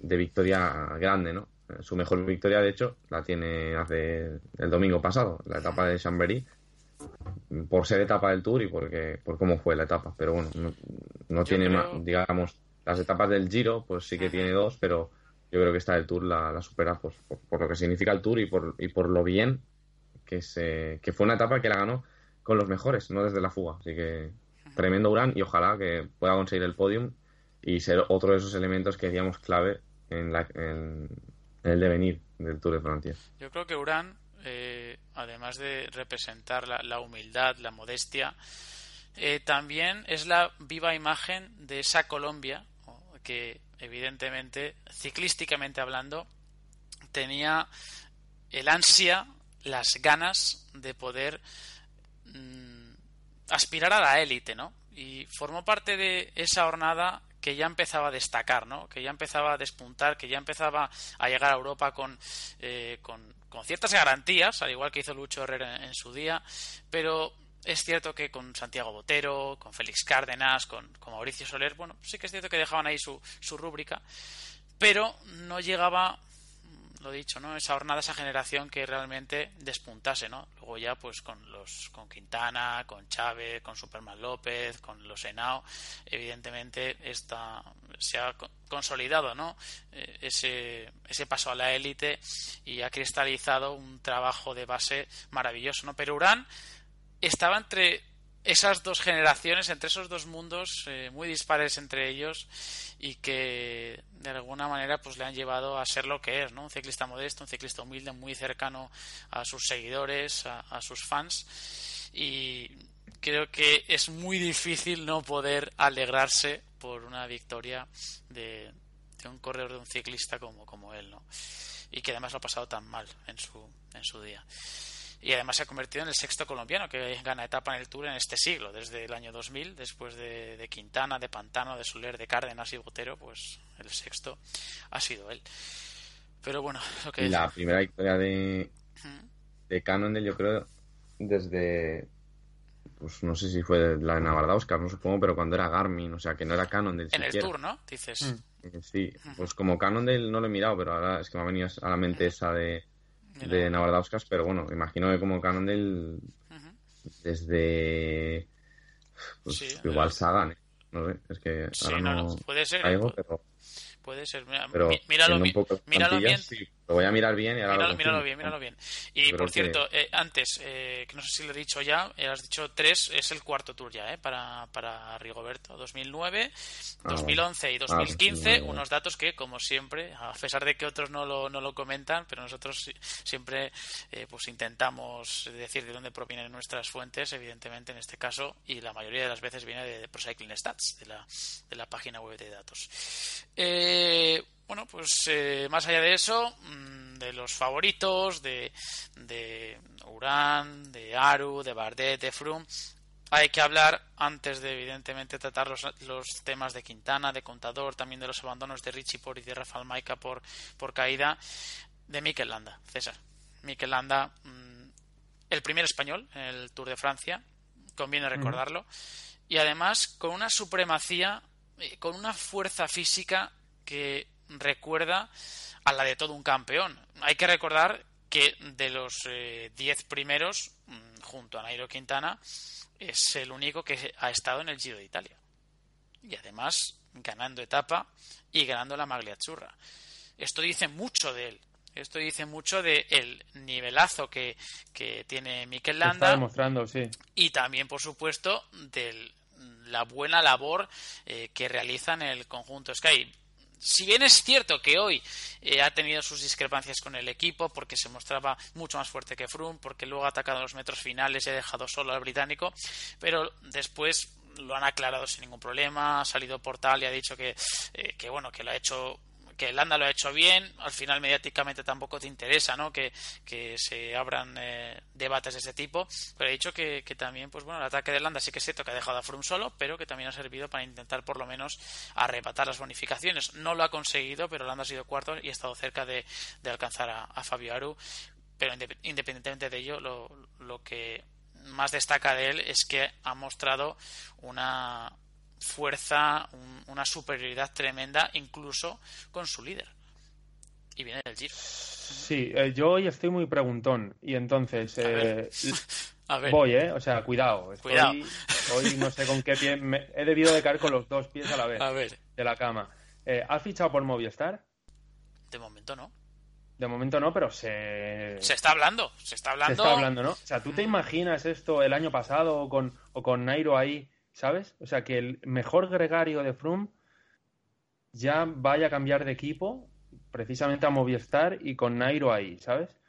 S2: de victoria grande, ¿no? Su mejor victoria, de hecho, la tiene hace el domingo pasado, la etapa de Chambéry, por ser etapa del Tour y porque por cómo fue la etapa. Pero bueno, no, tiene
S1: creo-
S2: más, digamos, las etapas del Giro, pues sí que
S1: Ajá.
S2: tiene dos, pero yo creo que esta del Tour la, la supera pues, por, por lo que significa el Tour y por, y por lo bien que, se, que fue una etapa que la ganó con los mejores, no desde la fuga. Así que tremendo Urán y ojalá que pueda conseguir el podium y ser otro de esos elementos que decíamos clave en, la, en, en el devenir del Tour de Francia.
S1: Yo creo que Urán, eh, además de representar la, humildad, la modestia, eh, también es la viva imagen de esa Colombia que, evidentemente, ciclísticamente hablando, tenía el ansia, las ganas de poder mm, aspirar a la élite, ¿no? Y formó parte de esa jornada que ya empezaba a destacar, ¿no? Que ya empezaba a despuntar, que ya empezaba a llegar a Europa con, eh, con, con ciertas garantías, al igual que hizo Lucho Herrera en, en su día, pero es cierto que con Santiago Botero, con Félix Cárdenas, con, con Mauricio Soler, bueno, sí que es cierto que dejaban ahí su, su rúbrica, pero no llegaba dicho, ¿no? Esa jornada, esa generación que realmente despuntase, ¿no? Luego ya, pues con los, con Quintana, con Chávez, con Superman López, con los Henao, evidentemente esta, se ha co- consolidado, ¿no? Eh, ese, ese paso a la élite y ha cristalizado un trabajo de base maravilloso, ¿no? Pero Urán estaba entre esas dos generaciones, entre esos dos mundos eh, muy dispares entre ellos y que de alguna manera pues le han llevado a ser lo que es, ¿no? Un ciclista modesto, un ciclista humilde, muy cercano a sus seguidores, a, sus fans y creo que es muy difícil no poder alegrarse por una victoria de, de un corredor de un ciclista como, como él, ¿no? Y que además lo ha pasado tan mal en su, en su día y además se ha convertido en el sexto colombiano que gana etapa en el Tour en este siglo, desde el año 2000, después de, de Quintana, de Pantano, de Soler, de Cárdenas y Botero, pues el sexto ha sido él. Pero bueno, lo que
S2: Y la primera victoria de,
S1: Ujú.
S2: de Cannondale, yo creo, desde. Pues no sé si fue la de Navardauskas, no supongo, pero cuando era Garmin, o sea que no era Cannondale
S1: en el. Tour, ¿no? Dices.
S3: Mm.
S2: Eh, Sí, pues como Cannondale no lo he mirado, pero ahora es que me ha venido a la mente esa de, de Navardauskas, pero bueno, imagino que como Cannondale desde. Pues
S1: Sí,
S2: igual
S1: eh.
S2: Sagan, ¿eh? No sé, es que
S1: Sí,
S2: ahora
S1: no,
S2: no.
S1: puede ser.
S2: caigo,
S1: pu-
S2: pero
S1: Puede ser. Mira,
S2: Pero
S1: mí- míralo,
S2: poco
S1: míralo bien.
S2: sí. Lo voy a mirar bien y ahora
S1: Míralo,
S2: lo
S1: míralo bien, míralo bien. Y por
S2: que-
S1: cierto, eh, antes, eh, que no sé si lo he dicho ya, eh, has dicho tres, es el cuarto tour ya, eh, para, para Rigoberto. 2009,
S2: Ah,
S1: 2011 y
S2: Ah,
S1: 2015,
S2: 2009.
S1: unos datos que, como siempre, a pesar de que otros no lo, no lo comentan, pero nosotros sí- siempre eh, pues intentamos decir de dónde provienen nuestras fuentes, evidentemente en este caso, y la mayoría de las veces viene de Pro Cycling Stats, de la, de la página web de datos. Eh, bueno, pues eh, más allá de eso, mm, de los favoritos, de, de Urán, de Aru, de Bardet, de Froome, hay que hablar antes de evidentemente tratar los, los temas de Quintana, de Contador, también de los abandonos de Richie por y de Rafael Maica por, por caída, de Mikel Landa, César. Mikel Landa, mm, el primer español en el Tour de Francia, conviene recordarlo, y además con una supremacía, eh, con una fuerza física que recuerda a la de todo un campeón. Hay que recordar que de los 10 primeros, mm, junto a Nairo Quintana, es el único que ha estado en el Giro de Italia. Y además ganando etapa y ganando la Magliazzurra. Esto dice mucho de él. Esto dice mucho de el nivelazo que, que tiene Mikel
S3: está
S1: Landa
S3: demostrando, sí.
S1: y también, por supuesto, de la buena labor eh, que realizan el conjunto Sky. Si bien es cierto que hoy eh, ha tenido sus discrepancias con el equipo porque se mostraba mucho más fuerte que Froome, porque luego ha atacado los metros finales y ha dejado solo al británico, pero después lo han aclarado sin ningún problema, ha salido Portal y ha dicho que, eh, que bueno, que lo ha hecho que Landa lo ha hecho bien, al final mediáticamente tampoco te interesa, ¿no? Que, que se abran eh, debates de ese tipo, pero he dicho que, que, también, pues bueno, el ataque de Landa sí que es cierto que ha dejado a Froome solo, pero que también ha servido para intentar por lo menos arrebatar las bonificaciones. No lo ha conseguido, pero Landa ha sido cuarto y ha estado cerca de, de alcanzar a, a, Fabio Aru, pero independientemente de ello, lo, lo que más destaca de él es que ha mostrado una fuerza, un, una superioridad tremenda, incluso con su líder. Y viene del Giro.
S3: Sí, eh, yo hoy estoy muy preguntón. Y entonces.
S1: A ver.
S3: Eh,
S1: A ver.
S3: Voy, ¿eh? O sea, cuidado. Estoy,
S1: Cuidado.
S3: Hoy no sé con qué pie. me- he debido de caer con los dos pies a la vez
S1: A ver,
S3: de la cama. Eh, ¿Has fichado por Movistar?
S1: de momento no.
S3: De momento no, pero se.
S1: Se está hablando, se está
S3: se
S1: hablando.
S3: está hablando, ¿no? O sea, ¿tú te imaginas esto el año pasado o con, o con Nairo ahí, ¿sabes? O sea, que el mejor gregario de Froome ya vaya a cambiar de equipo precisamente a Movistar y con Nairo ahí, ¿sabes?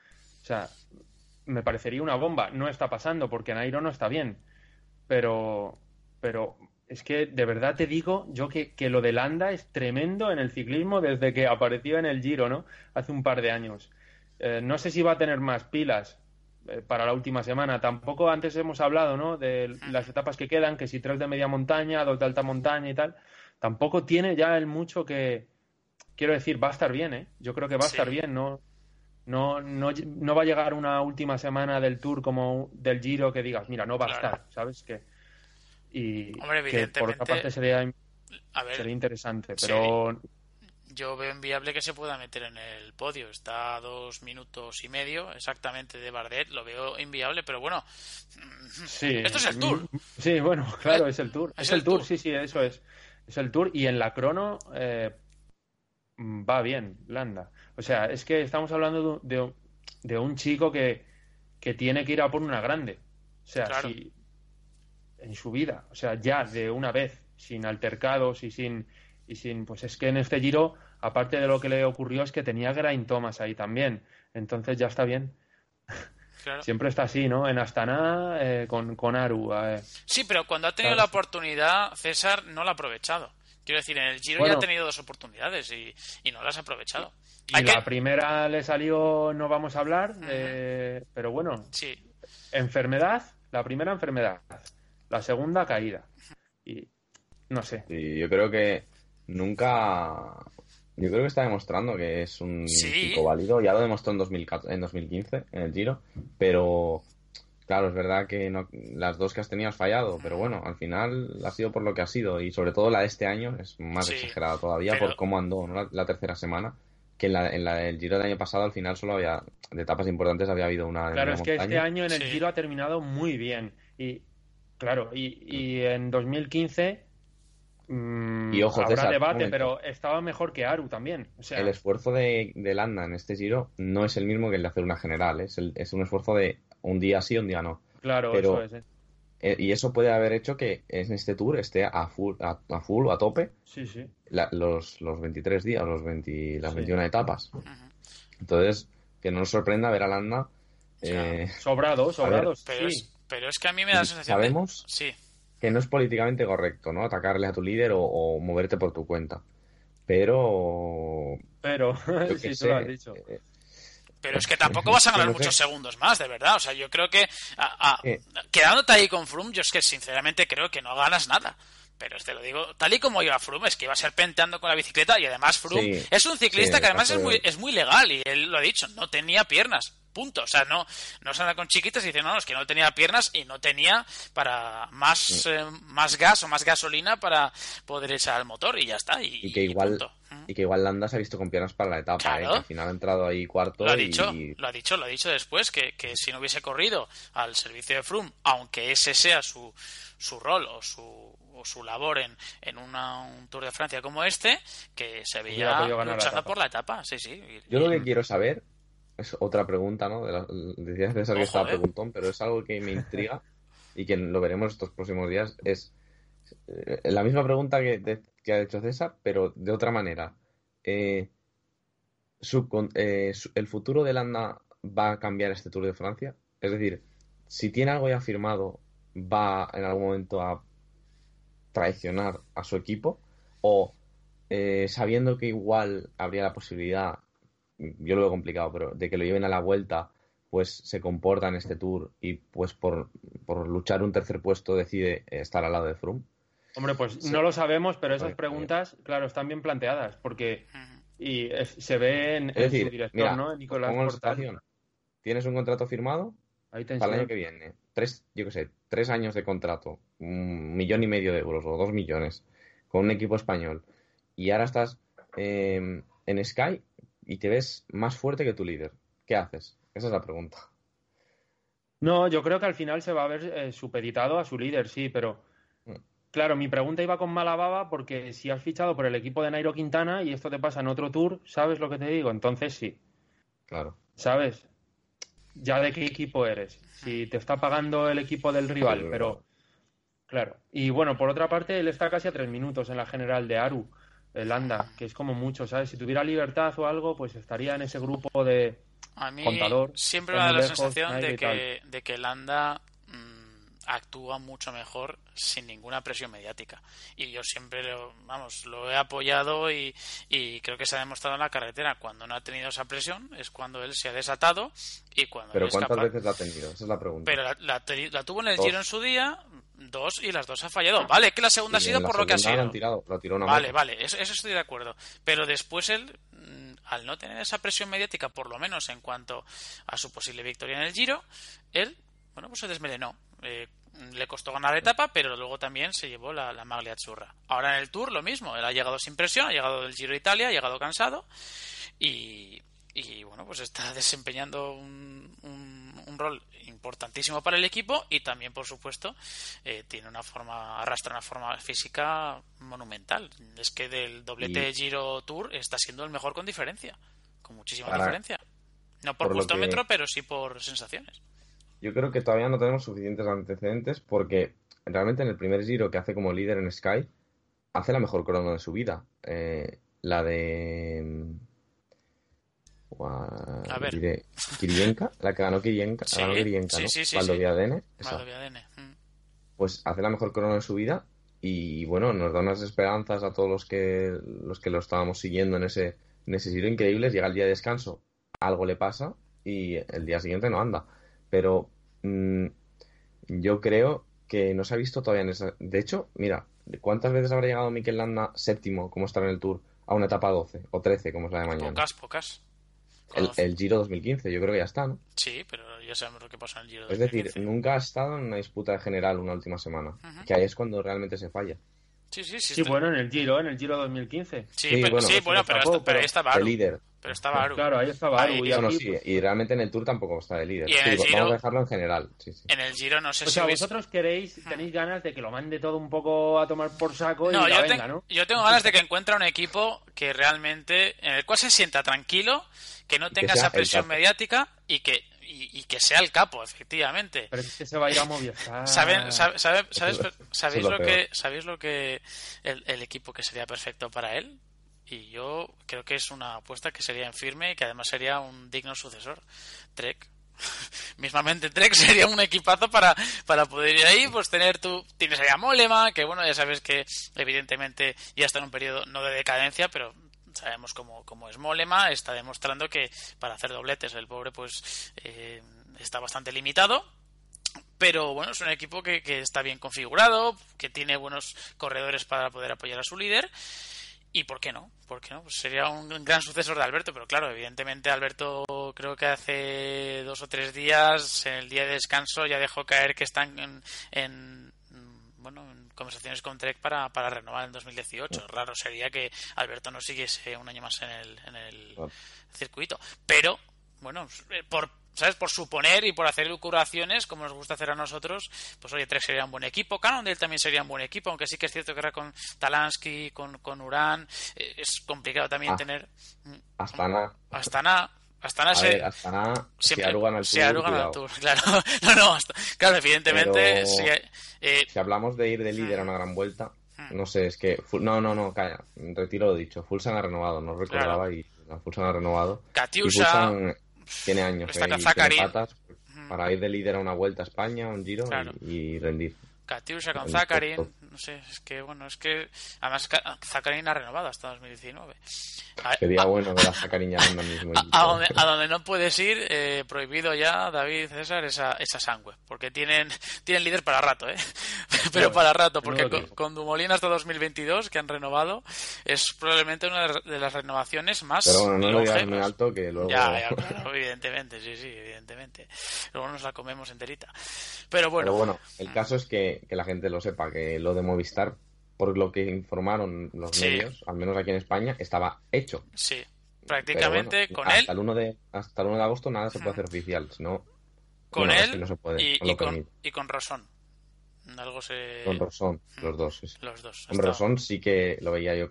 S3: O sea, me parecería una bomba. No está pasando porque Nairo no está bien. Pero, pero es que de verdad te digo yo que, que lo de Landa es tremendo en el ciclismo desde que apareció en el Giro, ¿no? Hace un par de años. Eh, no sé si va a tener más pilas para la última semana. Tampoco antes hemos hablado, ¿no? De las etapas que quedan, que si tres de media montaña, dos de alta montaña y tal. Tampoco tiene ya el mucho que, quiero decir, va a estar bien, ¿eh? Yo creo que va a
S1: Sí.
S3: estar bien, ¿no? No, no, no va a llegar una última semana del Tour como del Giro que digas, mira, no va a estar, ¿sabes? Que, y
S1: Hombre,
S3: que por otra parte sería,
S1: A ver,
S3: sería interesante,
S1: Sí. Yo veo inviable que se pueda meter en el podio. Está a dos minutos y medio exactamente de Bardet. Lo veo inviable, pero bueno.
S3: sí.
S1: Esto es el Tour.
S3: Sí, bueno, claro, es el Tour.
S1: Es
S3: Es,
S1: el
S3: el tour,
S1: Tour.
S3: sí, sí, eso es. Es el Tour y en la crono eh, va bien, Landa. O sea, es que estamos hablando de, de- de un chico que, que tiene que ir a por una grande. O sea,
S1: Claro.
S3: si en su vida, o sea, ya de una vez, sin altercados y sin y sin pues es que en este Giro, aparte de lo que le ocurrió es que tenía Geraint Thomas ahí también. Entonces ya está bien.
S1: Claro.
S3: Siempre está así, ¿no? En Astana eh, con, con Aru. eh,
S1: Sí, pero cuando ha tenido
S3: Claro.
S1: la oportunidad, César no la ha aprovechado. Quiero decir, en el Giro
S3: Bueno.
S1: ya ha tenido dos oportunidades y, y no las ha aprovechado.
S3: Y la
S1: que-
S3: primera le salió, no vamos a hablar, eh, pero bueno,
S1: Sí,
S3: enfermedad, la primera enfermedad, la segunda caída. Y no sé,
S2: Y yo creo que nunca. Yo creo que está demostrando que es un
S1: Sí.
S2: chico válido. Ya lo demostró en, 2014 en 2015, en el Giro. Pero, claro, es verdad que no- las dos que has tenido has fallado. Pero bueno, al final ha sido por lo que ha sido. Y sobre todo la de este año es más
S1: Sí,
S2: exagerada todavía
S1: pero-
S2: por cómo andó ¿no? la, la tercera semana. Que en la, en la del Giro del año pasado, al final, solo había. De etapas importantes había habido una.
S3: claro, es que este año en el
S1: Sí.
S3: Giro ha terminado muy bien. Y claro, y, y en 2015 Mm,
S2: Y ojo,
S3: habrá
S2: César,
S3: debate, pero estaba mejor que Aru también. O sea,
S2: El esfuerzo de, de Landa en este giro no es el mismo que el de hacer una general. Es, el- es un esfuerzo de un día sí, un día no.
S3: claro,
S2: pero-
S3: eso es. ¿eh?
S2: Eh, y eso puede haber hecho que en este tour esté a full, a, a full o a tope
S3: Sí, sí.
S2: la- los, los 23 días, los 20 las
S3: Sí.
S2: 21 etapas. Entonces, que no nos sorprenda ver a Landa.
S1: sea,
S2: eh,
S3: Sobrados, sobrados.
S1: Pero,
S3: sí.
S1: es, pero es que a mí me da la sensación de-
S2: sabemos
S1: Sí,
S2: que no es políticamente correcto, ¿no? Atacarle a tu líder o, o moverte por tu cuenta. Pero.
S3: Pero, sí,
S2: qué
S3: tú
S2: sé,
S3: lo has dicho.
S2: eh,
S1: pero es que tampoco vas a ganar
S2: sé.
S1: muchos segundos más, de verdad. O sea, yo creo que a- a-
S2: Eh.
S1: quedándote ahí con Froome, yo es que sinceramente creo que no ganas nada. Pero te lo digo, tal y como iba Froome, es que iba serpenteando con la bicicleta y además Froome
S2: Sí,
S1: es un ciclista
S2: sí,
S1: que además es muy,
S2: es
S1: muy legal y él lo ha dicho, no tenía piernas. Punto. O sea, no, no se anda con chiquitas y dice, no, no, es que no tenía piernas y no tenía para más, eh, más gas o más gasolina para poder echar al motor y ya está. Y,
S2: y que igual.
S1: Mm.
S2: y que igual Landa se ha visto con piernas para la etapa,
S1: Claro.
S2: ¿eh? que al final ha entrado ahí cuarto
S1: Lo ha
S2: y-
S1: dicho, lo ha dicho, lo ha dicho después, que, que si no hubiese corrido al servicio de Froome, aunque ese sea su, su rol o su, o su labor en, en una- un Tour de Francia como este, que se veía
S3: la
S1: luchando por la etapa. Sí, sí.
S2: Yo lo que quiero saber es otra pregunta, ¿no? De la, decías César que
S1: Ojo,
S2: estaba preguntón, pero es algo que me intriga y que lo veremos estos próximos días. Es eh, la misma pregunta que, de- que ha hecho César, pero de otra manera. Eh, eh, su- ¿El futuro de Landa va a cambiar este Tour de Francia? Es decir, si tiene algo ya firmado, ¿va en algún momento a traicionar a su equipo? ¿O eh, sabiendo que igual habría la posibilidad, yo lo veo complicado, pero de que lo lleven a la vuelta, pues se comporta en este tour y pues por, por luchar un tercer puesto decide estar al lado de Froome?
S3: Hombre, pues
S2: Sí.
S3: no lo sabemos, pero esas preguntas, claro, están bien planteadas, porque y es- se ve en,
S2: Es
S3: en
S2: decir,
S3: su director,
S2: mira,
S3: ¿no? En Nicolás Portal.
S2: Tienes un contrato firmado
S3: Hay
S2: para el año que viene. Tres, yo qué sé, tres años de contrato, un millón y medio de euros o dos millones con un equipo español. Y ahora estás eh, en Sky y te ves más fuerte que tu líder. ¿Qué haces? Esa es la pregunta.
S3: No, yo creo que al final se va a ver eh, supeditado a su líder, sí, pero
S2: Mm.
S3: claro, mi pregunta iba con mala baba porque si has fichado por el equipo de Nairo Quintana y esto te pasa en otro tour, ¿sabes lo que te digo? Entonces sí,
S2: Claro.
S3: ¿sabes? Ya de qué equipo eres. Si te está pagando el equipo del rival,
S2: Pero-
S3: pero claro. Y bueno, por otra parte, él está casi a tres minutos en la general de Aru, el Anda, que es como mucho, ¿sabes? Si tuviera libertad o algo, pues estaría en ese grupo de
S1: A mí
S3: Contador,
S1: siempre me da la
S3: lejos,
S1: sensación de que, de que Landa mm, actúa mucho mejor sin ninguna presión mediática. Y yo siempre, lo, vamos, lo he apoyado y, y creo que se ha demostrado en la carretera. Cuando no ha tenido esa presión es cuando él se ha desatado y cuando
S2: Pero ¿cuántas
S1: capaz-
S2: veces la ha tenido? Esa es la pregunta.
S1: Pero la, la teni- la tuvo en el
S2: Dos.
S1: Giro en su día, dos, y las dos ha fallado. Vale, que la segunda ha sido por lo que ha sido.
S2: han tirado, tiró una
S1: Vale, vale, eso, eso estoy de acuerdo. Pero después él, mm, al no tener esa presión mediática, por lo menos en cuanto a su posible victoria en el Giro, él, bueno, pues se desmelenó. Eh, le costó ganar la etapa, pero luego también se llevó la, la maglia azzurra. Ahora en el Tour lo mismo, él ha llegado sin presión, ha llegado del Giro de Italia, ha llegado cansado y, y, bueno, pues está desempeñando un, un- un rol importantísimo para el equipo y también, por supuesto, eh, tiene una forma, arrastra una forma física monumental. Es que del doblete
S2: Y-
S1: Giro Tour está siendo el mejor con diferencia, con muchísima
S2: Para-
S1: diferencia. No por,
S2: por lo
S1: gustómetro,
S2: que-
S1: pero sí por sensaciones.
S2: Yo creo que todavía no tenemos suficientes antecedentes porque realmente en el primer giro que hace como líder en Sky, hace la mejor crono de su vida. Eh, la de. mm, gua-
S1: A ver.
S2: diré, Kirienka, la que ganó Kirienka,
S1: Sí,
S2: ganó Kirienka,
S1: sí,
S2: ¿no?
S1: sí, sí, sí. Mm.
S2: pues hace la mejor crono de su vida y bueno, nos da unas esperanzas a todos los que los que lo estábamos siguiendo en ese en ese giro increíbles, llega el día de descanso, algo le pasa y el día siguiente no anda, pero mm, yo creo que no se ha visto todavía en esa de hecho, mira, ¿cuántas veces habrá llegado Mikel Landa séptimo, como está en el Tour, a una etapa 12 o 13, como es la de mañana?
S1: Pocas, pocas.
S2: El, el Giro 2015, yo creo que ya está, ¿no?
S1: Sí, pero ya sabemos lo que pasó en el Giro
S2: Es decir,
S1: 2015.
S2: nunca ha estado en una disputa general una última semana, que ahí es cuando realmente se falla.
S1: Sí, sí, sí.
S3: Sí,
S1: estoy-
S3: bueno, en el Giro, en el Giro 2015.
S1: Sí,
S2: Sí,
S1: pero,
S2: bueno,
S1: sí,
S2: pues
S1: bueno, pero, esta- pero
S3: pero
S1: ahí estaba Aru.
S2: líder.
S1: Pero estaba Aru.
S3: Claro, ahí estaba Aru.
S1: Ahí-
S3: y
S2: No, sí,
S3: pues-
S2: y realmente en el Tour tampoco está de líder.
S1: Y en
S2: Sí,
S1: el
S2: vamos
S1: Giro-
S2: a dejarlo en general. Sí, sí.
S1: En el Giro no sé
S3: O
S1: si
S3: sea,
S1: hubiese-
S3: vosotros queréis, tenéis ganas de que lo mande todo un poco a tomar por saco
S1: No,
S3: y
S1: yo,
S3: la
S1: te-
S3: venga, ¿no?
S1: yo tengo ganas de que encuentre un equipo que realmente, en el cual se sienta tranquilo, que no
S2: que
S1: tenga
S2: sea
S1: esa
S2: el
S1: presión mediática y que, y, y que sea el capo, efectivamente.
S3: Pero es que se va a ir a Movistar.
S1: ¿Saben- sabe- sabe- ¿Sabes,
S2: Eso es-
S1: sabéis lo que,
S2: peor.
S1: sabéis lo que el, el equipo que sería perfecto para él? Y yo creo que es una apuesta que sería en firme y que además sería un digno sucesor. Trek. Mismamente Trek sería un equipazo para, para poder ir ahí, pues tener tú, tienes ahí a Molema, que bueno, ya sabes que evidentemente ya está en un periodo no de decadencia, pero sabemos cómo, cómo es Molema, está demostrando que para hacer dobletes el pobre pues eh, está bastante limitado, pero bueno, es un equipo que, que está bien configurado, que tiene buenos corredores para poder apoyar a su líder. ¿Y por qué no? ¿Por qué no? Pues sería un gran sucesor de Alberto, pero claro, evidentemente Alberto creo que hace dos o tres días, en el día de descanso, ya dejó caer que están en, en, bueno, en conversaciones con Trek para, para renovar en 2018. Raro sería que Alberto no siguiese un año más en el, en el
S2: Claro.
S1: circuito. Pero, bueno, eh, por, ¿sabes? Por suponer y por hacer elucubraciones, como nos gusta hacer a nosotros, pues oye, Trek sería un buen equipo, Cannondale también sería un buen equipo, aunque sí que es cierto que era con Talansky, con, con Urán, eh, es complicado también
S2: Ah.
S1: tener mm,
S2: Astana.
S1: Astana, Astana
S2: A
S1: se-
S2: ver, Astana. Si
S1: siempre- si
S2: Tour,
S1: Aru gana el
S2: cuidado.
S1: Tour, claro. No, no, hasta- claro, evidentemente, sí, eh,
S2: Si hablamos de ir de líder a una gran vuelta,
S1: Hmm.
S2: no sé, es que. No, no, no, calla. Retiro lo dicho. Fulsan ha renovado, no recordaba y la Fulsan ha renovado. Y Fulsan tiene años
S1: está
S2: eh, y tiene patas para ir de líder a una vuelta a España, un giro y-
S1: Claro.
S2: y, rendir.
S1: Katiusha con Zakarin, no sé, es que bueno, es que además Zakarin ha renovado hasta 2019. A-
S2: Sería
S1: a-
S2: bueno ver a en el mismo
S1: A, a donde, a donde no puedes ir, eh, prohibido ya, David César, esa, esa sangre. Porque tienen, tienen líder para rato, ¿eh? Pero para rato, porque con, con Dumoulin hasta 2022, que han renovado, es probablemente una de- las renovaciones más
S2: Pero bueno, no lo digas muy alto que luego.
S1: Ya, ya, claro, evidentemente, sí, sí, evidentemente. Luego nos la comemos enterita. Pero bueno,
S2: Pero bueno, el caso es que, que la gente lo sepa, que lo de Movistar, por lo que informaron los
S1: Sí.
S2: medios, al menos aquí en España, estaba hecho.
S1: sí, prácticamente
S2: bueno,
S1: con él,
S2: hasta El 1 de, hasta el 1 de agosto nada se puede hacer oficial, si no,
S1: con
S2: bueno, es
S1: él
S2: que no se puede,
S1: y,
S2: no
S1: y con, y con Rosón. Algo se...
S2: Con Rosón, los dos. sí, sí.
S1: Los dos.
S2: Con Rosón sí que lo veía yo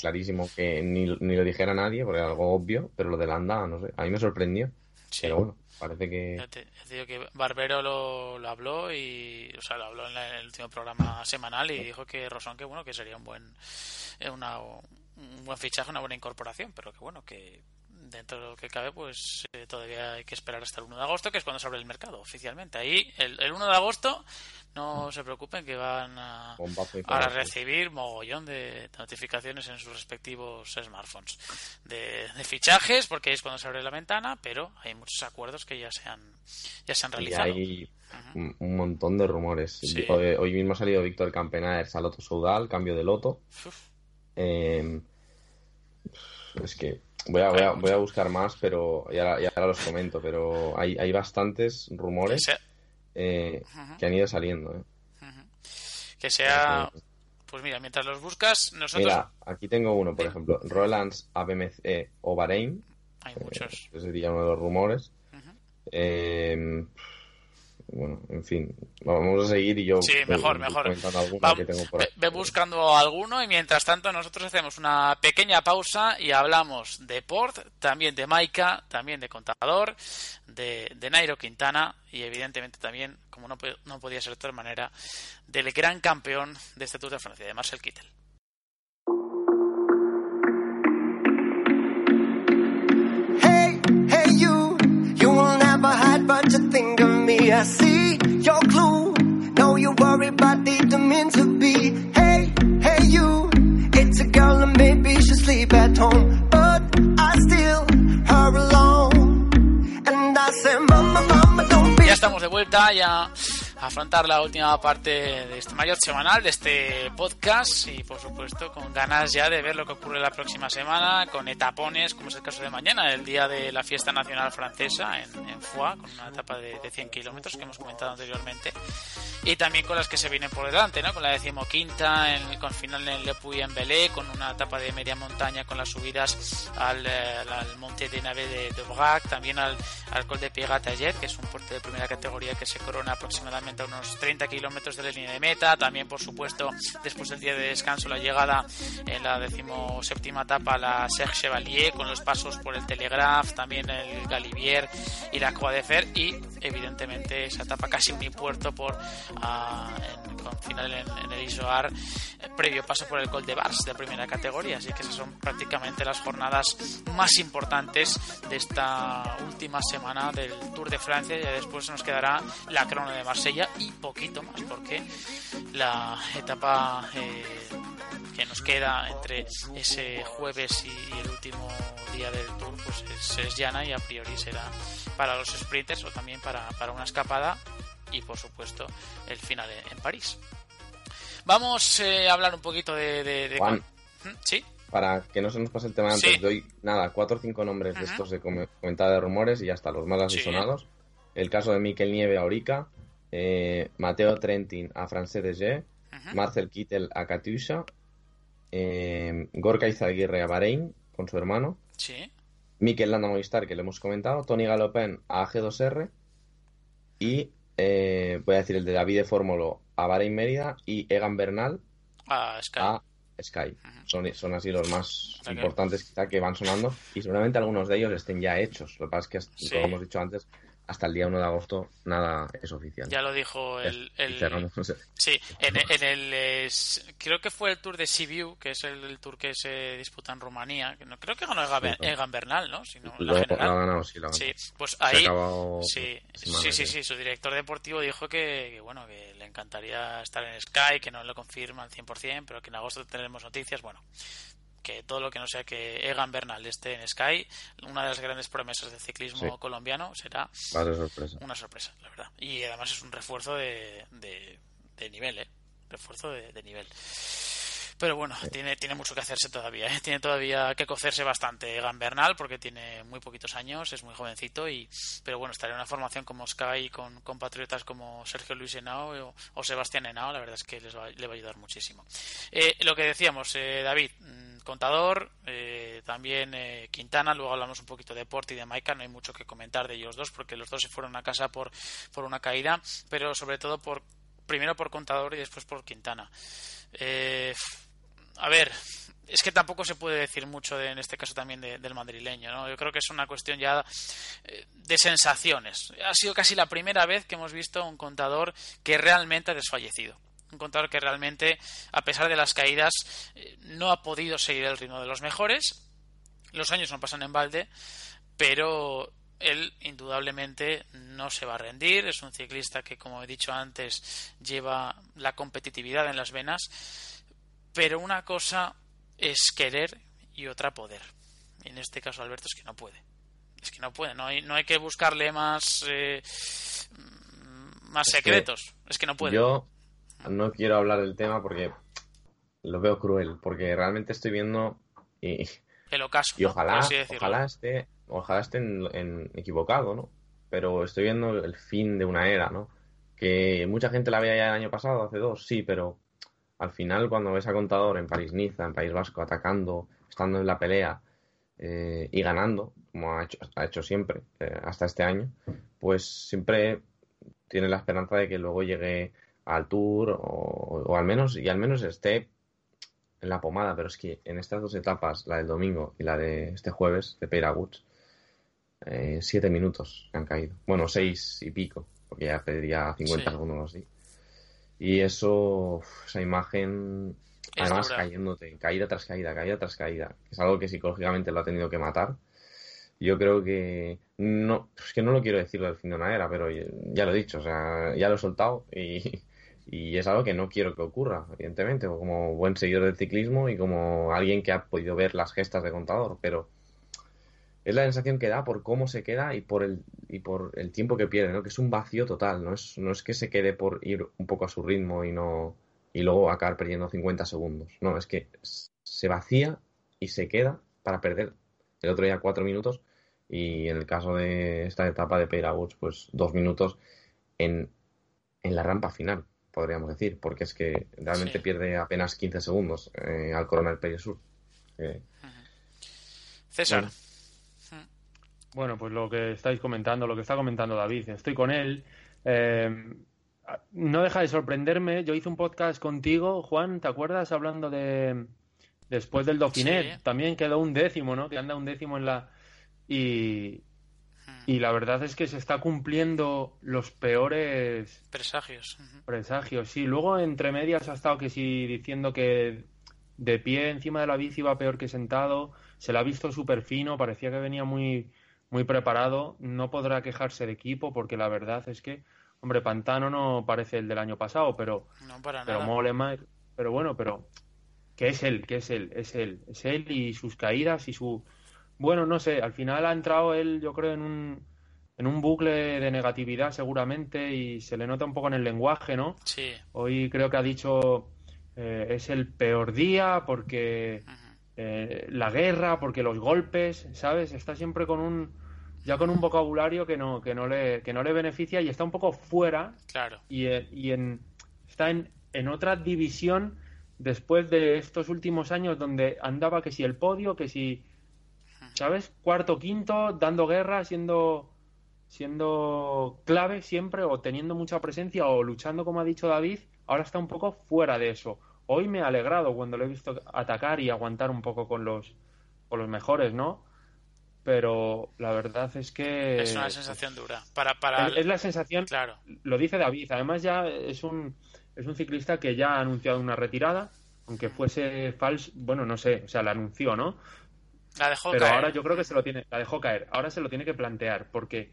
S2: clarísimo, que ni, ni lo dijera nadie, porque era algo obvio, pero lo de Landa, no sé, a mí me sorprendió.
S1: Sí.
S2: Pero bueno, parece que...
S1: Te, te digo que Barbero lo, lo habló y o sea lo habló en, la- en el último programa semanal y dijo que Rosón que bueno que sería un buen eh, una, un buen fichaje una buena incorporación pero que bueno que dentro de lo que cabe pues eh, todavía hay que esperar hasta el 1 de agosto que es cuando se abre el mercado oficialmente. Ahí el, el 1 de agosto no se preocupen que van a, a recibir mogollón de notificaciones en sus respectivos smartphones de, de fichajes porque es cuando se abre la ventana pero hay muchos acuerdos que ya se han ya se han
S2: Y
S1: realizado
S2: hay un un montón de rumores.
S1: Sí.
S2: Hoy, hoy mismo ha salido Víctor Campenaer, Saloto Soudal, cambio de loto. Eh, es que voy a, voy, a, voy a buscar más, pero y ahora, y ahora los comento. Pero hay, hay bastantes rumores eh, que han ido saliendo. eh.
S1: que sea pues mira mientras los buscas nosotros
S2: Mira, aquí tengo uno, por
S1: Dime.
S2: ejemplo, Rolands, ABMC o Bahrein.
S1: hay muchos
S2: Ese sería uno de los rumores. Eh, bueno, en fin, vamos a seguir y yo
S1: Sí,
S2: voy-
S1: mejor,
S2: voy
S1: Va-
S2: que tengo por
S1: ve,
S2: ahí.
S1: ve buscando alguno y mientras tanto nosotros hacemos una pequeña pausa y hablamos de Port, también de Maika, también de Contador, de, de Nairo Quintana y evidentemente también, como no, no podía ser de otra manera, del gran campeón de este Tour de Francia, de Marcel Kittel.
S5: Hey, hey, you, you will never hide, but you think of me. I see your clue. No, you worry, but didn't mean to be. Hey, hey, you, it's a girl and maybe she sleep at home, but I still her alone. And I say, Mama, Mama, don't be.
S1: Ya estamos de vuelta, ya afrontar la última parte de este mayor semanal, de este podcast y por supuesto con ganas ya de ver lo que ocurre la próxima semana, con etapones, como es el caso de mañana, el día de la fiesta nacional francesa en, en Foix, con una etapa de, de 100 kilómetros que hemos comentado anteriormente, y también con las que se vienen por delante, ¿no? con la decimoquinta, en, con final en Le Puy en Belé, con una etapa de media montaña con las subidas al, eh, al Monte de Nave de, de Brac, también al, al Col de Piegataller, que es un puerto de primera categoría que se corona aproximadamente a unos 30 kilómetros de la línea de meta. También, por supuesto, después del día de descanso, la llegada en la decimoséptima etapa a la Serge Chevalier, con los pasos por el Telegraph, también el Galibier y la Croix de Fer, y evidentemente esa etapa casi unipuerto por ah, en- con final en, en el Isoar, eh, previo paso por el Col de Bars de primera categoría. Así que esas son prácticamente las jornadas más importantes de esta última semana del Tour de Francia. Y después nos quedará la crono de Marsella y poquito más, porque la etapa eh, que nos queda entre ese jueves y el último día del Tour pues es, es llana y a priori será para los sprinters o también para, para una escapada y por supuesto el final en, en París. Vamos eh, a hablar un poquito de... de- de-
S2: Juan.
S1: ¿Mm? Sí,
S2: Para que no se nos pase el tema de antes,
S1: Sí.
S2: doy nada, cuatro o cinco nombres de estos de come- comentada de rumores y ya está, los más así
S1: Sí.
S2: sonados. El caso de Miquel Nieve a Orica, eh, Mateo Trentin a Francés de G. Marcel Kittel a Katusha, eh, Gorka Izaguirre a Bahrein con su hermano,
S1: sí.
S2: Mikel Landa Movistar, que lo hemos comentado, Tony Galopin a G2R y eh, voy a decir el de David de Fórmulo a Bahrein Mérida y Egan Bernal
S1: Sky.
S2: a Sky.
S1: Ujú.
S2: Son, son así los más importantes quizá que van sonando y seguramente algunos de ellos estén ya hechos. Lo que pasa es que,
S1: Sí.
S2: como hemos dicho antes, hasta el día 1 de agosto nada es oficial.
S1: Ya lo dijo el...
S2: Y
S1: el-
S2: cerramos, no sé.
S1: Sí, en, en el eh, creo que fue el Tour de Sibiu, que es el, el tour que se disputa en Rumanía. Que no, creo que ganó Egan, Bernal, ¿no? Si no, la
S2: Lo, lo ha
S1: general.
S2: ganado, sí, lo ha ganado.
S1: Sí, pues ahí sí, sí, sí, sí, su director deportivo dijo que, que, bueno, que le encantaría estar en Sky, que no lo confirma al 100%, pero que en agosto tendremos noticias, bueno, que todo lo que no sea que Egan Bernal esté en Sky, una de las grandes promesas del ciclismo
S2: Sí.
S1: colombiano será
S2: sorpresa.
S1: una sorpresa, la verdad. Y además es un refuerzo de, de, de nivel, ¿eh? Refuerzo de, de nivel. Pero bueno, tiene, tiene mucho que hacerse todavía, ¿eh? Tiene todavía que cocerse bastante Egan Bernal porque tiene muy poquitos años, es muy jovencito y... Pero bueno, estar en una formación como Sky con compatriotas como Sergio Luis Henao o, o Sebastián Henao, la verdad es que les va- le va a ayudar muchísimo. Eh, lo que decíamos, eh, David, mm, contador, eh, también eh, Quintana, luego hablamos un poquito de Porti y de Maika, no hay mucho que comentar de ellos dos porque los dos se fueron a casa por, por una caída, pero sobre todo por primero por contador y después por Quintana. Eh, a ver, es que tampoco se puede decir mucho de- en este caso también de- del madrileño, ¿no? Yo creo que es una cuestión ya eh, de sensaciones. Ha sido casi la primera vez que hemos visto un contador que realmente ha desfallecido. Un contador que realmente, a pesar de las caídas, eh, no ha podido seguir el ritmo de los mejores. Los años no pasan en balde, pero él indudablemente no se va a rendir. Es un ciclista que, como he dicho antes, lleva la competitividad en las venas. Pero una cosa es querer y otra poder. En este caso, Alberto, es que no puede. Es que no puede. No hay, no hay que buscarle más, eh, mm, más
S2: Es que
S1: secretos. es que no puede.
S2: Yo no quiero hablar del tema porque lo veo cruel, porque realmente estoy viendo y,
S1: El ocaso.
S2: y ojalá,
S1: así
S2: ojalá esté, ojalá esté en, en- equivocado, ¿no? Pero estoy viendo el fin de una era, ¿no? Que mucha gente la veía ya el año pasado, hace dos, sí, pero al final cuando ves a Contador en París-Niza, en País Vasco, atacando, estando en la pelea eh, y ganando, como ha hecho, ha hecho siempre eh, hasta este año, pues siempre tiene la esperanza de que luego llegue al Tour o, o al menos y al menos esté en la pomada, pero es que en estas dos etapas, la del domingo y la de este jueves de Peira Woods, eh, siete minutos han caído. Bueno, seis y pico, porque ya pediría 50
S1: Sí.
S2: segundos así. Y eso, esa imagen,
S1: Es
S2: además
S1: dura.
S2: cayéndote, caída tras caída, caída tras caída, es algo que psicológicamente lo ha tenido que matar. Yo creo que no, es que no lo quiero decir del fin de una era, pero ya ya lo he dicho, o sea, ya lo he soltado y, y es algo que no quiero que ocurra, evidentemente, como buen seguidor del ciclismo y como alguien que ha podido ver las gestas de contador, pero es la sensación que da por cómo se queda y por el, y por el tiempo que pierde, ¿no? Que es un vacío total, no es, no es que se quede por ir un poco a su ritmo y no y luego acabar perdiendo 50 segundos. No, es que se vacía y se queda para perder el otro día cuatro minutos y en el caso de esta etapa de Peira Woods, pues dos minutos en, en la rampa final, podríamos decir, porque es que realmente
S1: Sí.
S2: pierde apenas 15 segundos eh, al coronar Peire Sur. Eh,
S1: César.
S2: Bueno.
S3: Bueno, pues lo que estáis comentando, lo que está comentando David, estoy con él. Eh, no deja de sorprenderme. Yo hice un podcast contigo, Juan, ¿te acuerdas? Hablando de después del Dauphiné.
S1: Sí.
S3: También quedó un décimo, ¿no? Que anda un décimo en la y y la verdad es que se está cumpliendo los peores
S1: Presagios.
S3: Presagios. Sí, luego entre medias ha estado que sí diciendo que de pie encima de la bici iba peor que sentado. Se la ha visto súper fino, parecía que venía muy, muy preparado. No podrá quejarse de equipo porque la verdad es que, hombre, Pantano no parece el del año pasado, pero,
S1: No para
S3: pero
S1: nada.
S3: Mollema, pero bueno, pero que es él, que es él, es él, es él y sus caídas y su bueno, no sé, al final ha entrado él, yo creo, en un en un bucle de negatividad seguramente y se le nota un poco en el lenguaje, ¿no?
S1: Sí.
S3: Hoy creo que ha dicho eh, es el peor día porque eh, la guerra, porque los golpes, ¿sabes? Está siempre con un ya con un vocabulario que no que no le que no le beneficia y está un poco fuera
S1: Claro.
S3: y, eh, y en, está en, en otra división después de estos últimos años donde andaba que si el podio, que si, ¿sabes? Cuarto, quinto, dando guerra, siendo, siendo clave siempre o teniendo mucha presencia o luchando como ha dicho David, ahora está un poco fuera de eso. Hoy me ha alegrado cuando lo he visto atacar y aguantar un poco con los, con los mejores, ¿no? Pero la verdad es que...
S1: Es una sensación dura. Para, para...
S3: Es, es la sensación
S1: Claro.
S3: lo dice David. Además, ya es un, es un ciclista que ya ha anunciado una retirada, aunque fuese falso. Bueno, no sé, o sea, la anunció, ¿no?
S1: La dejó
S3: Pero
S1: caer.
S3: ahora yo creo que se lo tiene, la dejó caer. Ahora se lo tiene que plantear, porque.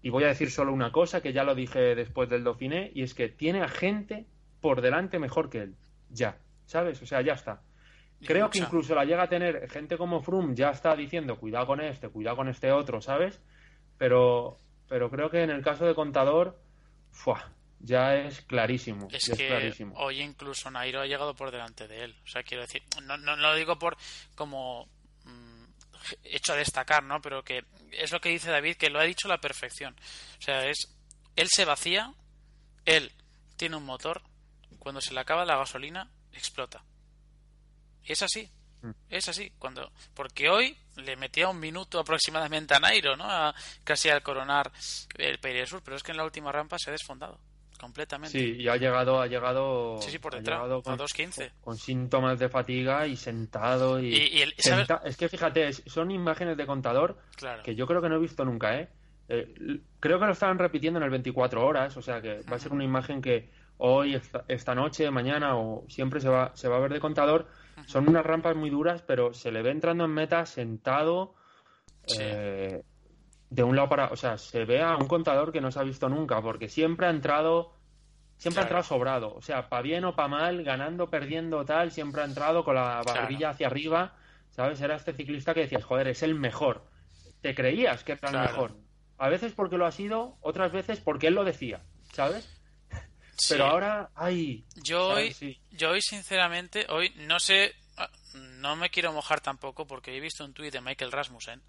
S3: Y voy a decir solo una cosa que ya lo dije después del Dauphiné, y es que tiene a gente por delante mejor que él. Ya, ¿sabes? O sea, ya está.
S1: Y
S3: Creo que incluso la llega a tener gente como Froome, ya está diciendo cuidado con este, cuidado con este otro, ¿sabes? Pero, pero creo que en el caso de Contador, ¡fua! ya es clarísimo.
S1: Es que
S3: clarísimo.
S1: hoy incluso Nairo ha llegado por delante de él. O sea, quiero decir, no, no, no lo digo por como hecho a destacar, ¿no? Pero que es lo que dice David, que lo ha dicho a la perfección. O sea, es él se vacía, él tiene un motor, cuando se le acaba la gasolina, explota. Y es así.
S3: Mm.
S1: Es así, cuando porque hoy le metía un minuto aproximadamente a Nairo, ¿no? A- casi al coronar el Peiria Sur, pero es que en la última rampa se ha desfondado completamente.
S3: Sí, y ha llegado, ha llegado,
S1: Sí, sí, por
S3: ha
S1: detrás,
S3: llegado
S1: a
S3: con,
S1: 2.15.
S3: con síntomas de fatiga y sentado y,
S1: Y- y el-
S3: es que fíjate, son imágenes de contador
S1: Claro.
S3: que yo creo que no he visto nunca, ¿eh? Eh, creo que lo estaban repitiendo en el 24 horas, o sea que va a ser una imagen que hoy, esta, esta noche, mañana o siempre se va, se va a ver de contador. Son unas rampas muy duras, pero se le ve entrando en meta sentado
S1: Sí.
S3: eh, de un lado para, o sea, se ve a un contador que no se ha visto nunca, porque siempre ha entrado, siempre ha entrado sobrado, o sea, para bien o para mal, ganando, perdiendo, tal, siempre ha entrado con la barbilla hacia arriba, ¿sabes? Era este ciclista que decías, joder, es el mejor. Te creías que era el
S1: Claro.
S3: mejor. A veces porque lo ha sido, otras veces porque él lo decía, ¿sabes?
S1: Sí.
S3: Pero ahora, ay,
S1: yo
S3: ¿sabes?
S1: hoy,
S3: Sí.
S1: yo hoy sinceramente, hoy no sé, no me quiero mojar tampoco porque he visto un tuit de Michael Rasmussen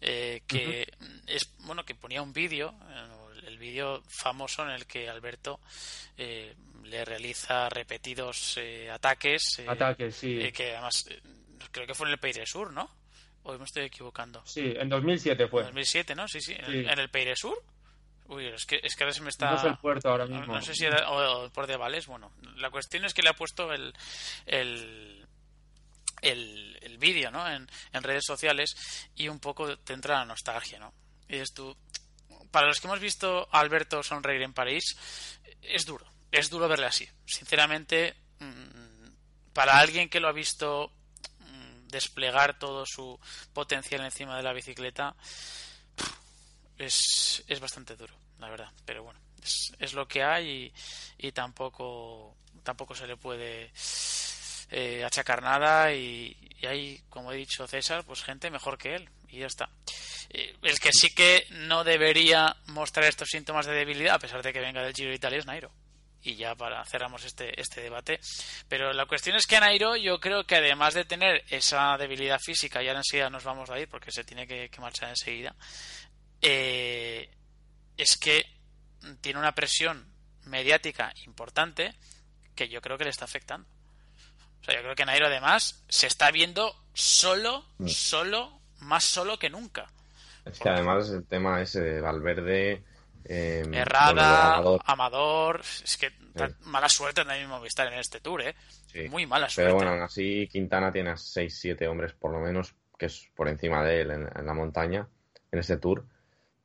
S1: eh, que es bueno que ponía un vídeo, eh, el vídeo famoso en el que Alberto eh, le realiza repetidos eh, ataques, eh,
S3: Ataques, sí.
S1: eh, que además creo que fue en el Peire Sur, ¿no? Hoy me estoy equivocando.
S3: Sí, en 2007 fue.
S1: 2007, ¿no? Sí, sí. ¿En,
S3: Sí.
S1: el- en el Peire Sur? Uy, es que, es que ahora se me está...
S3: No el puerto ahora
S1: No,
S3: mismo.
S1: no sé si era o, o por de Vales. Bueno, la cuestión es que le ha puesto el, el, el, el vídeo ¿no? en, en redes sociales y un poco te entra la nostalgia, ¿no? Y dices tú, para los que hemos visto a Alberto sonreír en París, es duro, es duro verle así. Sinceramente, mm, para alguien que lo ha visto mm, desplegar todo su potencial encima de la bicicleta, es, es bastante duro, la verdad. Pero bueno, es, es lo que hay y, y tampoco, tampoco se le puede eh, nada. Y, hay, como he dicho César, pues gente mejor que él. y ya está. Eh, El que sí que no debería mostrar estos síntomas de debilidad, a pesar de que venga del Giro de Italia, es Nairo. Y ya para cerramos este, este debate. Pero la cuestión es que Nairo, yo creo que además de tener esa debilidad física, y ahora enseguida nos vamos a ir porque se tiene que, que marchar enseguida, eh, es que tiene una presión mediática importante que yo creo que le está afectando. O sea, yo creo que Nairo además se está viendo solo,
S2: Mm.
S1: solo, más solo que nunca.
S2: Es que además el tema ese de Valverde. Eh, bueno,
S1: Errada,
S2: Amador,
S1: Amador, es que mala suerte también Movistar en este tour, ¿eh?
S2: sí.
S1: Muy mala suerte.
S2: Pero bueno, aún así Quintana tiene a 6-7 hombres por lo menos, que es por encima de él en, en la montaña, en este tour.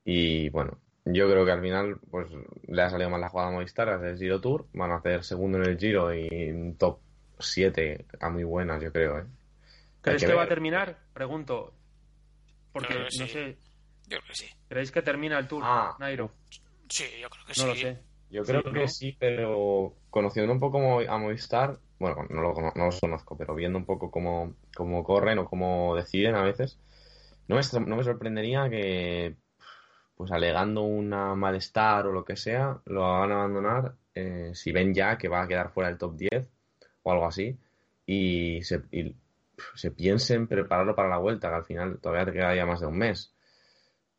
S2: Y bueno, yo creo que al final pues le ha salido mal la jugada a Movistar, es el Giro Tour, van a hacer segundo en el Giro y un top 7 a muy buenas, yo creo. ¿eh?
S3: ¿Crees que,
S2: que
S3: va a terminar? Pregunto. Porque, no
S1: sí.
S3: sé,
S1: Yo creo que sí.
S3: ¿creéis que termina el tour,
S2: Ah.
S3: Nairo?
S1: Sí, yo creo que
S3: No lo
S1: sí.
S3: sé.
S2: Yo creo
S3: Sí,
S2: que
S3: ¿no?
S2: sí, pero conociendo un poco a Movistar, bueno, no, lo, no los conozco, pero viendo un poco cómo, cómo corren o cómo deciden a veces, no me, no me sorprendería que, pues alegando una malestar o lo que sea, lo hagan abandonar eh, si ven ya que va a quedar fuera del top 10 o algo así y se, y, se piensen prepararlo para la vuelta, que al final todavía te queda ya más de un mes.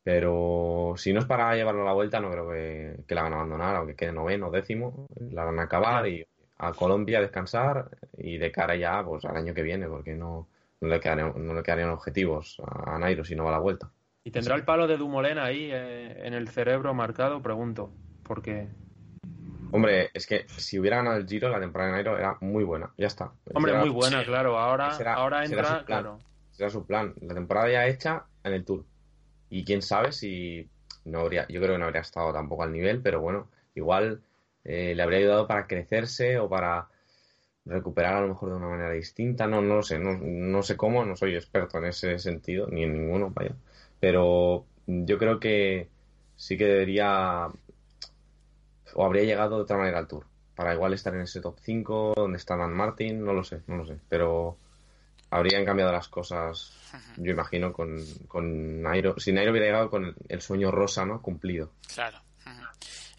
S2: Pero si no es para llevarlo a la vuelta, no creo que, que la van a abandonar, aunque quede noveno, décimo, la van a acabar y a Colombia descansar y de cara ya pues al año que viene, porque no, no le quedarían, no le quedarían objetivos a, Nairo si no va a la vuelta.
S3: ¿Y tendrá el palo de Dumoulin ahí eh, en el cerebro marcado? Pregunto. Porque,
S2: Hombre, es que si hubiera ganado el Giro, la temporada de Nairo era muy buena, ya está.
S3: hombre, muy buena, claro. Ahora, ahora entra,
S2: plan.
S3: claro.
S2: ese era su plan. La temporada ya hecha en el Tour. Y quién sabe si no habría, yo creo que no habría estado tampoco al nivel, pero bueno, igual eh, le habría ayudado para crecerse o para recuperar a lo mejor de una manera distinta. No, no lo sé, no, no sé cómo, no soy experto en ese sentido, ni en ninguno, vaya. Pero yo creo que sí que debería o habría llegado de otra manera al Tour. Para igual estar en ese top 5, donde está Dan Martin, no lo sé, no lo sé. Pero habrían cambiado las cosas, yo imagino, con, con Nairo. Si Nairo hubiera llegado con el, sueño rosa, ¿no? Cumplido.
S1: Claro.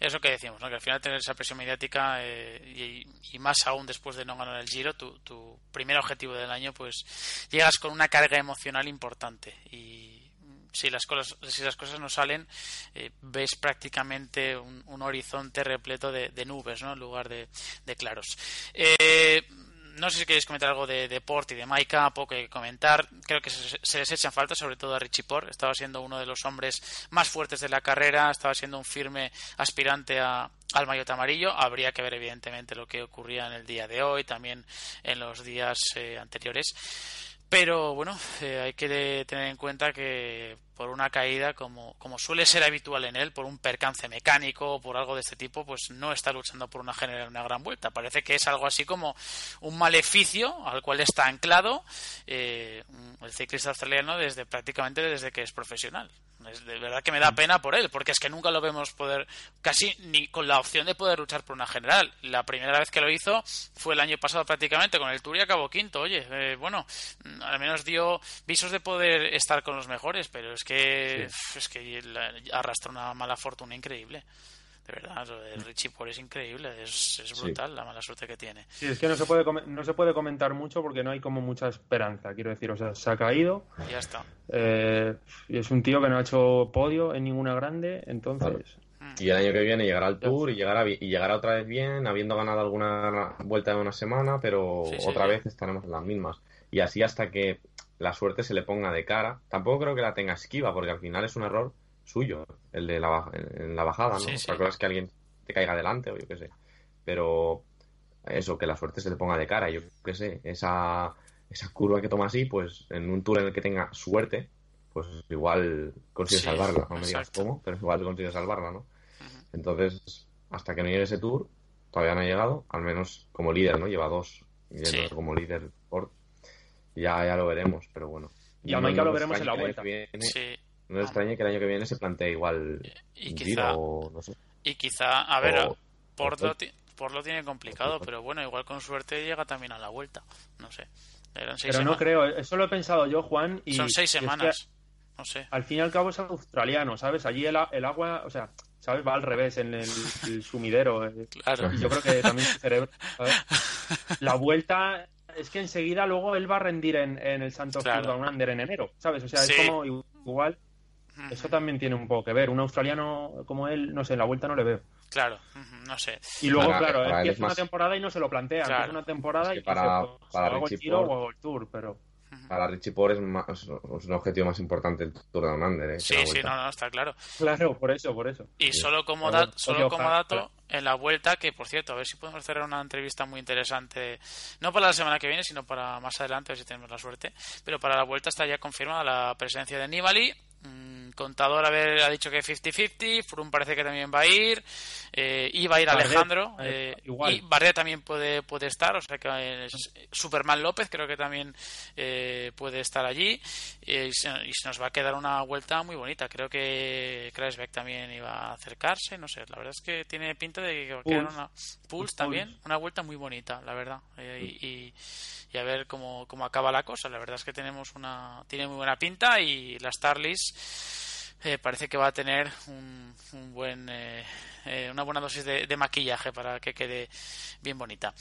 S1: Eso que decimos, ¿no? que al final tener esa presión mediática eh, y, y más aún después de no ganar el Giro, tu, tu primer objetivo del año, pues llegas con una carga emocional importante y si las cosas, si las cosas no salen, eh, ves prácticamente un, un horizonte repleto de, de nubes, ¿no? En lugar de, de claros. Eh, no sé si queréis comentar algo de, de Port y de Maika, poco que comentar. Creo que se, se les echan falta, sobre todo a Richie Port. Estaba siendo uno de los hombres más fuertes de la carrera, estaba siendo un firme aspirante a, al maillot amarillo. Habría que ver, evidentemente, lo que ocurría en el día de hoy, también en los días eh, anteriores. Pero bueno, eh, hay que tener en cuenta que por una caída, como, como suele ser habitual en él, por un percance mecánico o por algo de este tipo, pues no está luchando por una general una gran vuelta. Parece que es algo así como un maleficio al cual está anclado eh, el ciclista australiano desde prácticamente desde que es profesional. Es de verdad que me da pena por él, porque es que nunca lo vemos poder, casi ni con la opción de poder luchar por una general. La primera vez que lo hizo fue el año pasado prácticamente con el Tour y acabó quinto. Oye, eh, bueno, mm, al menos dio visos de poder estar con los mejores, pero es que es que arrastra una mala fortuna increíble. De verdad, lo de Richie Port es increíble, es, es
S2: Sí.
S1: brutal la mala suerte que tiene.
S3: Sí, es que no se puede no se puede comentar mucho porque no hay como mucha esperanza. Quiero decir, o sea, se ha caído.
S1: Ya está.
S3: eh, y es un tío que no ha hecho podio en ninguna grande, entonces.
S2: Y el año que viene llegará al Tour y llegará, y llegará otra vez bien, habiendo ganado alguna vuelta de una semana, pero
S1: Sí, sí,
S2: otra
S1: sí.
S2: vez estaremos en las mismas. Y así hasta que la suerte se le ponga de cara. Tampoco creo que la tenga esquiva, porque al final es un error suyo, el de la, en la bajada, ¿no?
S1: Sí, sí.
S2: Otra cosa es que alguien te caiga delante o yo qué sé. Pero eso, que la suerte se le ponga de cara, yo qué sé, esa, esa curva que toma así, pues en un tour en el que tenga suerte, pues igual consigue
S1: Sí,
S2: salvarla. No me digas cómo, pero igual consigue salvarla, ¿no? Entonces, hasta que no llegue ese tour, todavía no ha llegado, al menos como líder, ¿no? Lleva dos, yendo
S1: Sí.
S2: como líder por ya, ya lo veremos, pero bueno.
S3: Y a
S2: No-
S3: Maika lo veremos en la vuelta.
S2: viene-
S1: Sí.
S2: No nos extrañe que el año que viene se plantee igual
S1: Y quizá-
S2: Giro no sé.
S1: Y quizá, a ver,
S2: O-
S1: por,
S2: o-
S1: lo, ti- por lo tiene complicado, pero bueno, igual con suerte llega también a la vuelta. No sé. Eran seis
S3: Pero no creo, eso lo he pensado yo, Juan. Y
S1: Son seis
S3: y es que-
S1: semanas. no sé.
S3: Al fin y al cabo es australiano, ¿sabes? Allí el, a- el agua, o sea, ¿sabes? Va al revés en el, el sumidero. eh.
S1: Claro.
S3: Y yo creo que también su cerebro, ¿sabes? La vuelta es que enseguida luego él va a rendir en, en el Santos
S1: Claro.
S3: Under en enero, ¿sabes? O sea,
S1: Sí.
S3: es como igual. Eso también tiene un poco que ver. Un australiano como él, no sé, en la vuelta no le veo.
S1: Claro, no sé.
S3: Y luego,
S2: Para-
S3: claro,
S2: para
S3: empieza
S2: es
S3: una temporada y no se lo plantea.
S1: Claro.
S3: Empieza una temporada
S2: Es
S3: y
S2: que para-
S3: dice, pues,
S2: para
S3: o hago el tiro o hago el tour, pero...
S2: Para Richie Por es, más- es un objetivo más importante el Tour de Under. ¿eh?
S1: Sí, sí, no, no, está claro.
S3: Claro, por eso, por eso.
S1: Y solo como, da- solo como dato. En la vuelta, que por cierto, a ver si podemos cerrar una entrevista muy interesante, no para la semana que viene, sino para más adelante, a ver si tenemos la suerte. Pero para la vuelta está ya confirmada la presencia de Nibali. Mm, Contador a ver, ha dicho que 50-50, Froome parece que también va a ir, eh, iba a ir Alejandro,
S3: eh,
S1: eh,
S3: igual.
S1: y Bardet también puede, puede estar, o sea que es- Superman López creo que también eh, puede estar allí, eh, y, se, y se nos va a quedar una vuelta muy bonita. Creo que Kreisbeck también iba a acercarse, no sé, la verdad es que tiene pinta de que va a quedar
S3: Puls.
S1: una Pulse
S3: Puls.
S1: también, una vuelta muy bonita, la verdad. Eh, y, y- y a ver cómo, cómo acaba la cosa. La verdad es que tenemos una tiene muy buena pinta y la Starlist eh, parece que va a tener un, un buen eh, eh, una buena dosis de, de maquillaje para que quede bien bonita.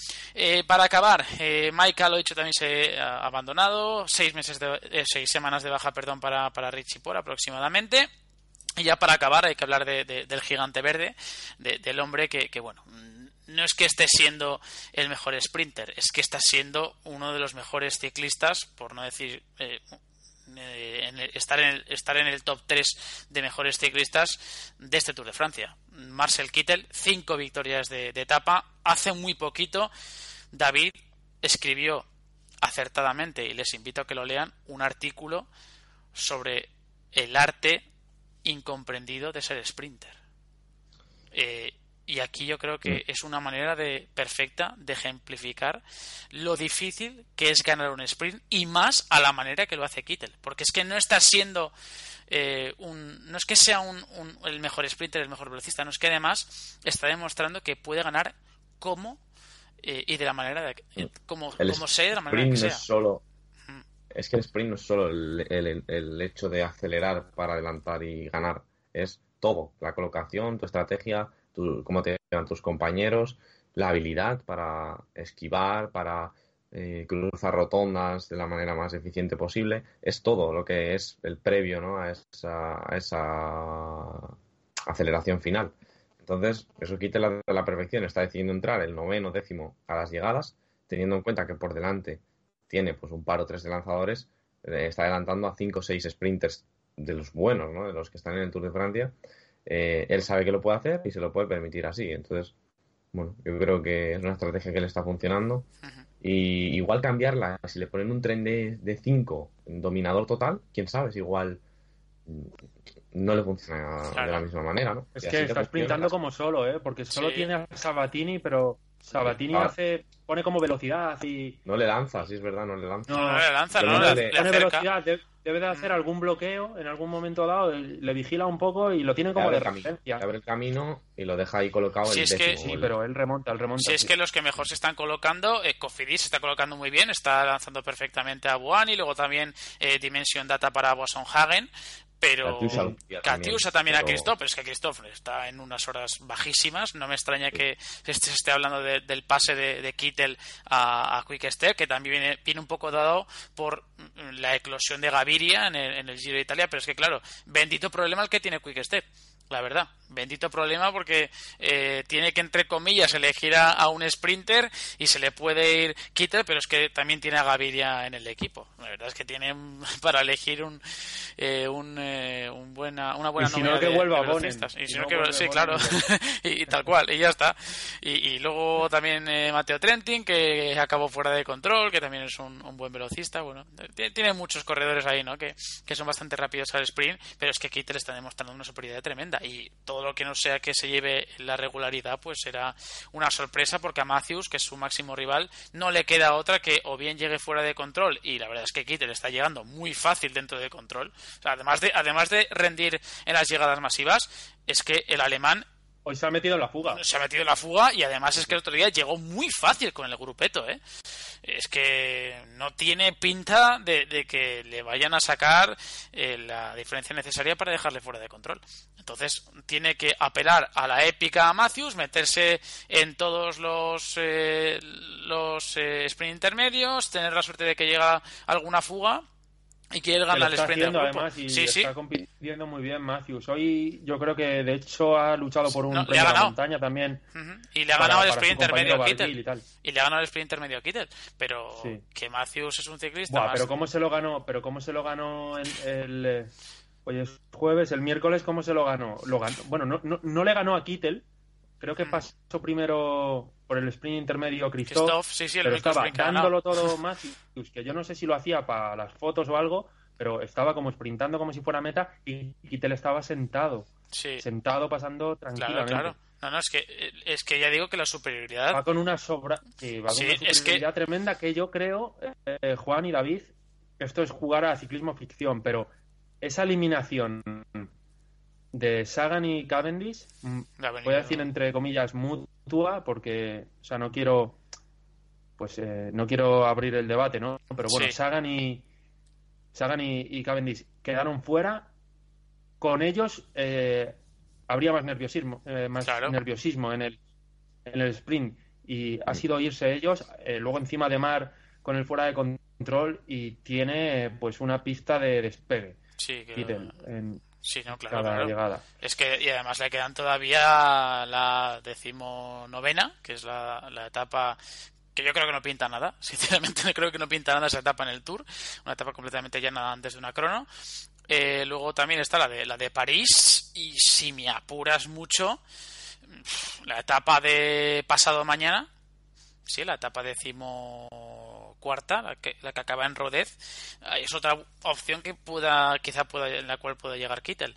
S1: Para acabar, eh, Maika lo he dicho también se ha abandonado, seis meses de, eh, seis semanas de baja, perdón, para para Richie por aproximadamente. Y ya para acabar hay que hablar de- de- del gigante verde, de- del hombre que, bueno, no es que esté siendo el mejor sprinter, es que está siendo uno de los mejores ciclistas, por no decir eh, eh, en el- estar, en el, estar en el top 3 de mejores ciclistas de este Tour de Francia. Marcel Kittel, cinco victorias de, de etapa. Hace muy poquito David escribió acertadamente, y les invito a que lo lean, un artículo sobre el arte incomprendido de ser sprinter. Eh, y aquí yo creo que es una manera de perfecta de ejemplificar lo difícil que es ganar un sprint y más a la manera que lo hace Kittel, porque es que no está siendo eh, un, no es que sea un, un- el mejor sprinter, el mejor velocista, no es que además está demostrando que puede ganar como eh, y de la manera de, eh, como,
S2: El
S1: como sea y de la manera que
S2: no
S1: sea.
S2: es solo. Es que el sprint no es solo el hecho de acelerar para adelantar y ganar. Es todo. La colocación, tu estrategia, tu- cómo te llevan tus compañeros, la habilidad para esquivar, para eh, cruzar rotondas de la manera más eficiente posible. Es todo lo que es el previo ¿no? a, esa, a esa aceleración final. Entonces, eso quita la, la perfección. Está decidiendo entrar el noveno, décimo a las llegadas, teniendo en cuenta que por delante tiene pues un par o tres de lanzadores, eh, está adelantando a cinco o seis sprinters de los buenos, ¿no? de los que están en el Tour de Francia. Eh, él sabe que lo puede hacer y se lo puede permitir así. Entonces, bueno, yo creo que es una estrategia que le está funcionando. Y igual cambiarla, si le ponen un tren de 5 dominador total, quién sabe, si igual mm, no le funciona
S1: Claro.
S2: de la misma manera, ¿no?
S3: Es que está sprintando como solo, ¿eh? Porque solo
S1: Sí.
S3: tiene a Sabatini, pero Sabatini
S2: Ah.
S3: hace pone como velocidad y
S2: No le lanza, sí es verdad, no le lanza.
S1: No, no le lanza, no,
S2: no
S1: le,
S2: le-
S3: pone velocidad, de- debe de hacer algún bloqueo en algún momento dado, le vigila un poco y lo tiene como de
S2: el camino,
S3: referencia.
S2: le abre el camino y lo deja ahí colocado
S1: Si
S2: el
S1: es que-.
S3: Sí,
S2: el-
S3: pero él remonta, él remonta.
S1: Si es
S3: sí.
S1: que los que mejor se están colocando, eh, Cofidis se está colocando muy bien, está lanzando perfectamente a Buani, luego también eh, Dimension Data para Boasson Hagen, pero
S2: Katiusa
S1: también, a Christoph, pero es que Christoph está en unas horas bajísimas, no me extraña que se esté, hablando de- del pase de, de Kittel a, a Quick Step, que también viene, viene un poco dado por mm, la eclosión de Gaviria en el, en el Giro de Italia, pero es que claro, bendito problema el que tiene Quick Step. La verdad, bendito problema porque eh, tiene que, entre comillas, elegir a, a un sprinter y se le puede ir Kittel, pero es que también tiene a Gaviria en el equipo. La verdad es que tiene para elegir un, eh, un, eh, un buena, una buena
S3: Y si no, que
S1: de-
S3: vuelva
S1: de
S3: Bonen.
S1: Y si
S3: Si
S1: no,
S3: no,
S1: que sí,
S3: Bonen
S1: claro.
S3: y
S1: y, y tal cual, y ya está. Y, y luego también eh, Mateo Trentin, que acabó fuera de control, que también es un, un buen velocista. Bueno, tiene muchos corredores ahí, ¿no? Que, que son bastante rápidos al sprint, pero es que Kittel está demostrando una superioridad tremenda. Y todo lo que no sea que se lleve la regularidad, pues será una sorpresa, porque a Matthews, que es su máximo rival, no le queda otra que o bien llegue fuera de control, y la verdad es que Kittel está llegando muy fácil dentro de control. O sea, además de, además de rendir en las llegadas masivas, es que el alemán
S3: Hoy se ha metido en la fuga.
S1: Se ha metido en la fuga y además es que el otro día llegó muy fácil con el grupeto, ¿eh? Es que no tiene pinta de, de que le vayan a sacar eh, la diferencia necesaria para dejarle fuera de control. Entonces tiene que apelar a la épica a Matthews, meterse en todos los, eh, los eh, sprint intermedios, tener la suerte de que llega alguna fuga y que él gana el sprint del
S3: haciendo,
S1: grupo.
S3: además y
S1: sí, sí.
S3: está compitiendo muy bien Matthews. Hoy yo creo que de hecho ha luchado por un
S1: No,
S3: premio
S1: ganado.
S3: montaña también.
S1: Ujú. Y le ha
S3: para-
S1: ganado el
S3: para
S1: sprint
S3: su compañero
S1: intermedio a Kittel.
S3: y.
S1: Y le ha ganado el sprint intermedio a Kittel. Pero
S3: Sí.
S1: que Matthews es un ciclista
S3: Buah,
S1: más-
S3: pero cómo se lo ganó, pero cómo se lo ganó el, el, eh, hoy es jueves, el miércoles cómo se lo ganó, lo ganó, bueno, no, no, no le ganó a Kittel, creo que
S1: Mm.
S3: pasó primero por el sprint intermedio Christoph,
S1: Christoph, sí, sí, el
S3: pero estaba dándolo todo Matthews, que yo no sé si lo hacía para las fotos o algo, pero estaba como sprintando como si fuera meta y Kittel estaba sentado,
S1: Sí,
S3: sentado pasando
S1: claro,
S3: tranquilamente.
S1: claro. No, no, es que, es que ya digo que la superioridad
S3: Va con una sobra, sí, va con
S1: Sí,
S3: una
S1: es que-
S3: superioridad tremenda que yo creo, eh, Juan y David, esto es jugar a ciclismo ficción, pero esa eliminación de Sagan y Cavendish, mm, voy a decir entre comillas mutua, porque, o sea, no quiero, pues, eh, no quiero abrir el debate, ¿no? Pero bueno,
S1: Sí.
S3: Sagan y Sagan y, y Cavendish quedaron fuera. Con ellos eh, habría más nerviosismo, eh, más
S1: Claro.
S3: nerviosismo en el en el sprint y ha sido irse ellos. eh, luego encima de Mar con el fuera de control y tiene pues una pista de despegue.
S1: Sí, que-
S3: Kittel, en
S1: sí, no, claro,
S3: cada
S1: claro.
S3: llegada.
S1: Es que, y además le quedan todavía la decimonovena, que es la, la etapa que yo creo que no pinta nada. Sinceramente, creo que no pinta nada esa etapa en el Tour. Una etapa completamente llana antes de una crono. Eh, luego también está la de, la de París. Y si me apuras mucho, la etapa de pasado mañana. Sí, la etapa decimocuarta, la que, la que acaba en Rodez. Es otra opción que pueda, quizá pueda, en la cual pueda llegar Kittel.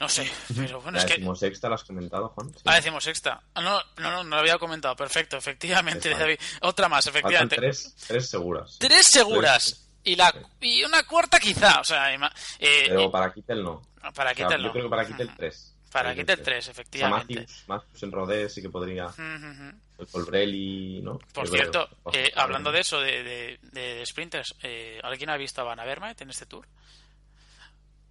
S1: No sé, pero bueno,
S2: La
S1: es que.
S2: decimosexta, ¿la has comentado, Juan? Sí.
S1: Ah, decimos sexta. Ah, no, no, no, no lo había comentado. Perfecto, efectivamente. David. Otra más, efectivamente.
S2: tres, tres seguras.
S1: Tres seguras. Y, la, y una cuarta quizá. O sea, eh,
S2: Pero
S1: eh,
S2: para Kittel no.
S1: para
S2: O sea,
S1: Kittel no.
S2: Yo creo que para Kittel tres.
S1: Para
S2: tres, O sea,
S1: efectivamente.
S2: Matthews, Matthews en Rodés sí que podría.
S1: Ujú, ujú.
S2: El Colbrelli, ¿no?
S1: Por
S2: Yo
S1: cierto,
S2: creo.
S1: Eh, hablando de eso, de, de, de sprinters, eh, ¿alguien ha visto a Van Avermaet en este tour?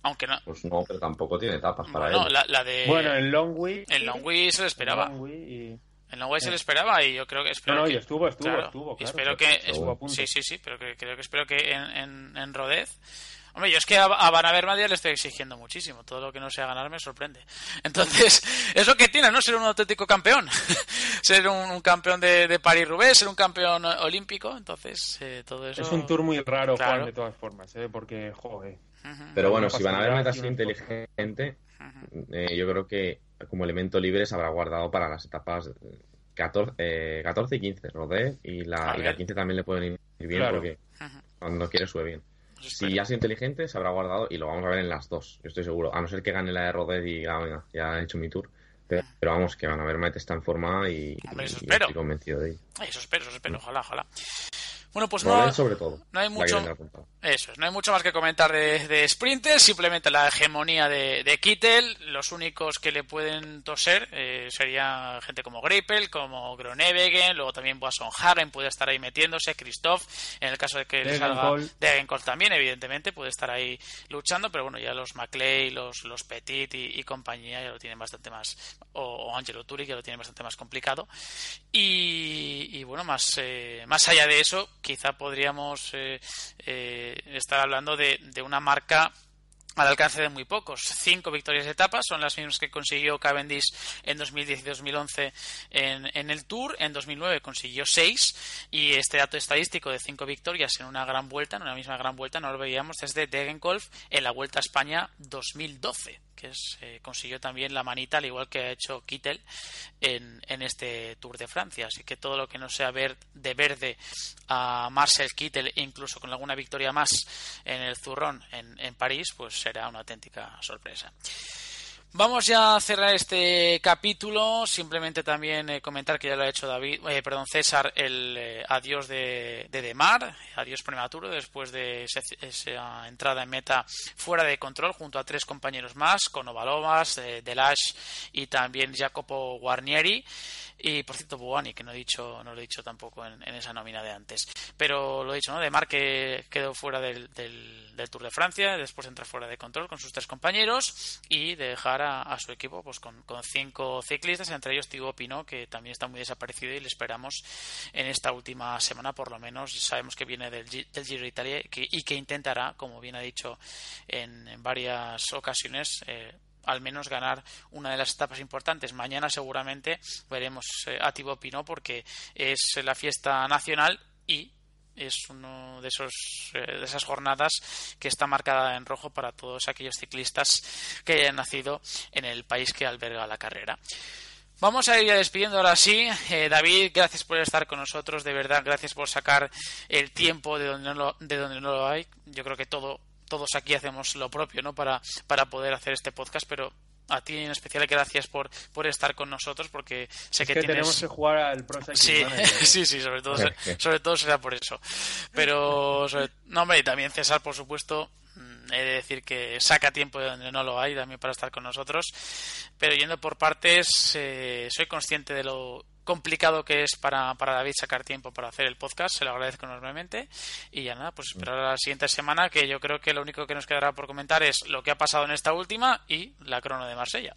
S1: Aunque no.
S2: Pues no, pero tampoco tiene etapas para
S1: Bueno,
S2: él.
S1: la, la de.
S3: Bueno, en Longwy.
S1: en Longwy se le esperaba.
S3: en
S1: En Longwy se le esperaba y yo creo que.
S3: No,
S1: Espero
S3: no,
S1: que-
S3: y estuvo, estuvo,
S1: Claro,
S3: estuvo.
S1: y
S3: claro,
S1: espero que
S3: estuvo a punto.
S1: sí sí sí pero que, creo que espero que en, en, en Rodez hombre yo es que a, a Van Avermaet ya le estoy exigiendo muchísimo todo lo que no sea ganar me sorprende entonces es lo que tiene no ser un auténtico campeón ser un, un campeón de, de París Roubaix ser un campeón olímpico entonces eh, todo eso
S3: Es un tour muy raro,
S1: Claro.
S3: Juan, de todas formas, ¿eh? porque, joder.
S2: Pero bueno, si van a ver
S3: facilidad
S2: metas
S3: y
S2: así
S3: una
S2: inteligente, eh, yo creo que como elemento libre se habrá guardado para las etapas eh, 14, eh, 14 y 15, Rodé, y la, y la
S1: ver.
S2: 15 también le pueden ir bien
S3: Claro.
S2: porque cuando quiere sube bien. Si ya sido inteligente, se habrá guardado y lo vamos a ver en las dos, yo estoy seguro. A no ser que gane la de Rodé y diga, venga, ya he hecho mi tour. Pero, pero vamos, que van a ver Maite está en forma y,
S1: Hombre, eso
S2: y
S1: espero.
S2: estoy convencido de ello.
S1: eso espero eso espero ojalá ojalá bueno pues no
S2: sobre todo.
S1: no hay mucho. Eso es, no hay mucho más que comentar de, de sprinters, simplemente la hegemonía de, de Kittel. Los únicos que le pueden toser eh, sería gente como Greipel, como Gronewegen, luego también Boasson Haren puede estar ahí metiéndose, Christoph, en el caso de que le salga
S3: Degenkolb.
S1: También, evidentemente, puede estar ahí luchando, pero bueno, ya los Maclay, los, los Petit y, y compañía ya lo tienen bastante más, o, o Angelo Turi ya lo tienen bastante más complicado. Y, y bueno, más, eh, más allá de eso, quizá podríamos eh, eh, estar hablando de, de una marca al alcance de muy pocos. Cinco victorias de etapa son las mismas que consiguió Cavendish en 2010 y 2011 en, en el Tour. En 2009 consiguió seis y este dato estadístico de cinco victorias en una gran vuelta, en una misma gran vuelta, no lo veíamos desde Degenkolb en la Vuelta a España 2012 que es, eh, consiguió también la manita, al igual que ha hecho Kittel en, en este Tour de Francia. Así que todo lo que no sea ver de verde a Marcel Kittel, incluso con alguna victoria más en el zurrón en, en París, pues será una auténtica sorpresa. Vamos ya a cerrar este capítulo. Simplemente también eh, comentar que ya lo ha hecho David, eh, perdón, César, el eh, adiós de, de Demar, adiós prematuro después de esa entrada en meta fuera de control junto a tres compañeros más, con Ovalovas, Delash y también Jacopo Guarnieri. Y por cierto, Buani, que no he dicho, no lo he dicho tampoco en, esa nómina de antes. Pero lo he dicho, ¿no? Demar que quedó fuera del, del, Tour de Francia, después entra fuera de control con sus tres compañeros y dejar a, a su equipo pues con, con cinco ciclistas, entre ellos Thibaut Pinot, que también está muy desaparecido y le esperamos en esta última semana, por lo menos. Sabemos que viene del, del Giro de Italia y que, y que intentará, como bien ha dicho en, en varias ocasiones, eh, al menos ganar una de las etapas importantes. Mañana seguramente veremos eh, a Thibaut Pinot porque es la fiesta nacional y es uno de esos eh, de esas jornadas que está marcada en rojo para todos aquellos ciclistas que hayan nacido en el país que alberga la carrera. Vamos a ir despidiendo ahora sí. Eh, David, gracias por estar con nosotros. De verdad, gracias por sacar el tiempo de donde no lo, de donde no lo hay. Yo creo que todo, todos aquí hacemos lo propio ¿no? para, para poder hacer este podcast, pero a ti en especial gracias por, por estar con nosotros porque sé
S3: Es
S1: que,
S3: que
S1: tienes...
S3: tenemos que jugar al Pro Cycling
S1: Sí,
S3: Manager.
S1: sí, sí, sobre todo, sobre todo será por eso. Pero, sobre- no, hombre, y también César, por supuesto, mm, he de decir que saca tiempo de donde no lo hay también para estar con nosotros. Pero yendo por partes, eh, soy consciente de lo complicado que es para, para David sacar tiempo para hacer el podcast, se lo agradezco enormemente. Y ya nada, pues esperar a la siguiente semana, que yo creo que lo único que nos quedará por comentar es lo que ha pasado en esta última y la crono de Marsella.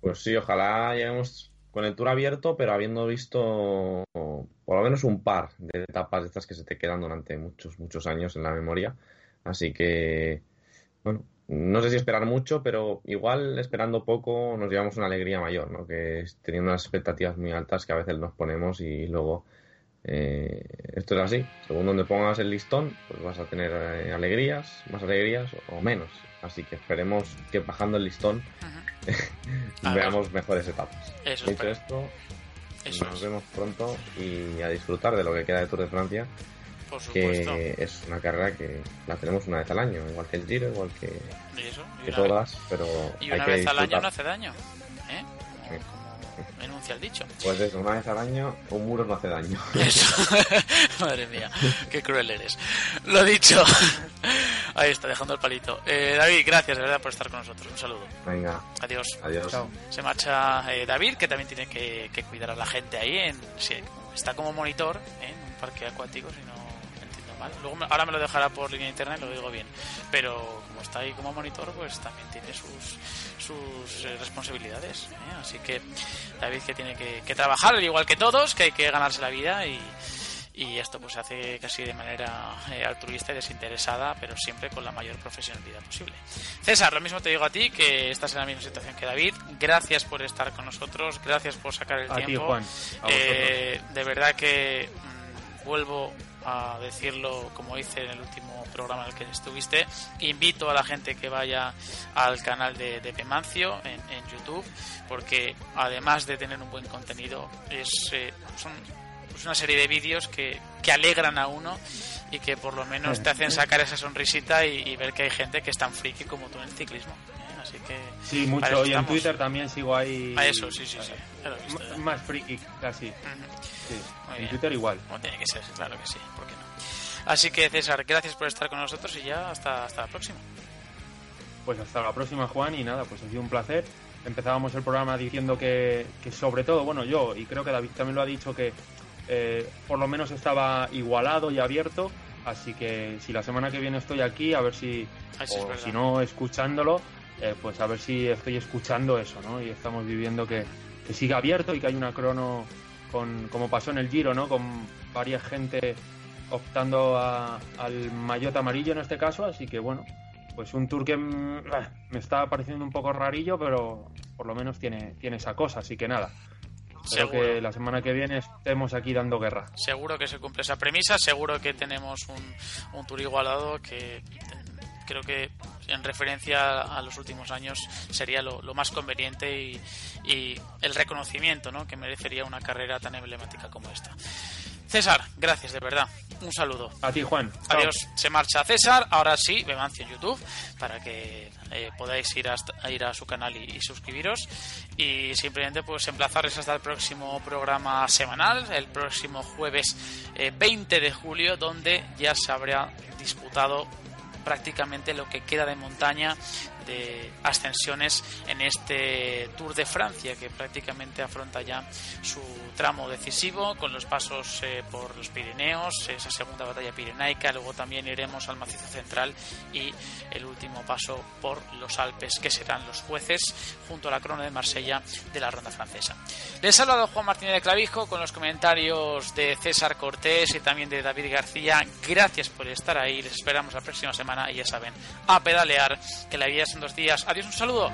S2: Pues sí, ojalá lleguemos con el tour abierto, pero habiendo visto por lo menos un par de etapas de estas que se te quedan durante muchos, muchos años en la memoria. Así que, bueno, no sé si esperar mucho, pero igual esperando poco nos llevamos una alegría mayor, ¿no? Que es teniendo unas expectativas muy altas que a veces nos ponemos y luego eh, esto es así. Según donde pongas el listón, pues vas a tener eh, alegrías, más alegrías o, menos. Así que esperemos que bajando el listón veamos mejores etapas.
S1: Eso
S2: Dicho esto,
S1: Eso
S2: nos
S1: es.
S2: vemos pronto y a disfrutar de lo que queda de Tour de Francia,
S1: Por supuesto.
S2: que es una carrera que la tenemos una vez al año, igual que el Giro, igual que,
S1: eso, vez-
S2: todas, pero
S1: Y
S2: hay
S1: una
S2: que
S1: vez al año no hace daño. ¿eh?
S2: Sí.
S1: enuncia el dicho.
S2: Pues eso, una vez al año, un muro no hace daño.
S1: Eso. Madre mía, qué cruel eres. Lo dicho. Ahí está, dejando el palito. Eh, David, gracias de verdad por estar con nosotros. Un saludo.
S2: Venga,
S1: Adiós.
S2: adiós.
S3: Chao.
S1: Se marcha eh, David, que también tiene que, que cuidar a la gente ahí. En, sí, está como monitor ¿eh? en un parque acuático, si no mal. Luego me- ahora me lo dejará por línea interna y lo digo bien. Pero como está ahí como monitor, pues también tiene sus, sus eh, responsabilidades. ¿eh? Así que David que tiene que, que trabajar, al igual que todos, que hay que ganarse la vida y, y esto pues se hace casi de manera eh, altruista y desinteresada, pero siempre con la mayor profesionalidad posible. César, lo mismo te digo a ti, que estás en la misma situación que David. Gracias por estar con nosotros, gracias por sacar el
S3: A ti,
S1: tiempo.
S3: Juan. A.
S1: Eh, de verdad que vuelvo a decirlo como hice en el último programa en el que estuviste. Invito a la gente que vaya al canal de, de Pemancio en, en YouTube, porque además de tener un buen contenido, es, eh, son pues una serie de vídeos que, que alegran a uno y que por lo menos te hacen sacar esa sonrisita y, y ver que hay gente que es tan friki como tú en el ciclismo. ¿eh? Así que
S3: Sí, mucho. Y en. Twitter también sigo ahí.
S1: A eso, sí, sí, sí.
S3: Más friki, casi.
S1: Ujú.
S3: Sí.
S1: Muy
S3: En. Twitter igual.
S1: Como tiene que ser, claro que sí, ¿por qué no? Así que César, gracias por estar con nosotros y ya hasta, hasta la próxima.
S3: Pues hasta la próxima, Juan, y nada, pues ha sido un placer. Empezábamos el programa diciendo que, que sobre todo, bueno, yo, y creo que David también lo ha dicho, que eh, por lo menos estaba igualado y abierto, así que si la semana que viene estoy aquí, a ver si, o si no escuchándolo, eh, pues a ver si estoy escuchando eso, ¿no? Y estamos viviendo que, que siga abierto y que hay una crono con, como pasó en el Giro, ¿no? Con varias gente optando a- al maillot amarillo en este caso, así que bueno, pues un tour que mm, ah, me está pareciendo un poco rarillo, pero por lo menos tiene, tiene esa cosa, así que nada. Espero
S1: Seguro.
S3: que la semana que viene estemos aquí dando guerra.
S1: Seguro que se cumple esa premisa, seguro que tenemos un, un tour igualado que creo que en referencia a los últimos años sería lo, lo más conveniente y, y el reconocimiento ¿no? que merecería una carrera tan emblemática como esta. César, gracias de verdad. un saludo.
S3: A ti, Juan.
S1: Adiós. Se marcha César. Ahora sí, Vemancio en YouTube para que eh, podáis ir a, ir a su canal y, suscribiros. Y simplemente pues emplazarles hasta el próximo programa semanal, el próximo jueves 20 eh, de julio, donde ya se habrá disputado prácticamente lo que queda de montaña ascensiones en este Tour de Francia que prácticamente afronta ya su tramo decisivo con los pasos eh, por los Pirineos, esa segunda batalla pirenaica, luego también iremos al macizo central y el último paso por los Alpes que serán los jueces junto a la Crona de Marsella de la ronda francesa. Les saludo Juan Martínez de Clavijo con los comentarios de César Cortés y también de David García. Gracias por estar ahí, les esperamos la próxima semana y ya saben, a pedalear que la vida es en dos días. Adiós, un saludo.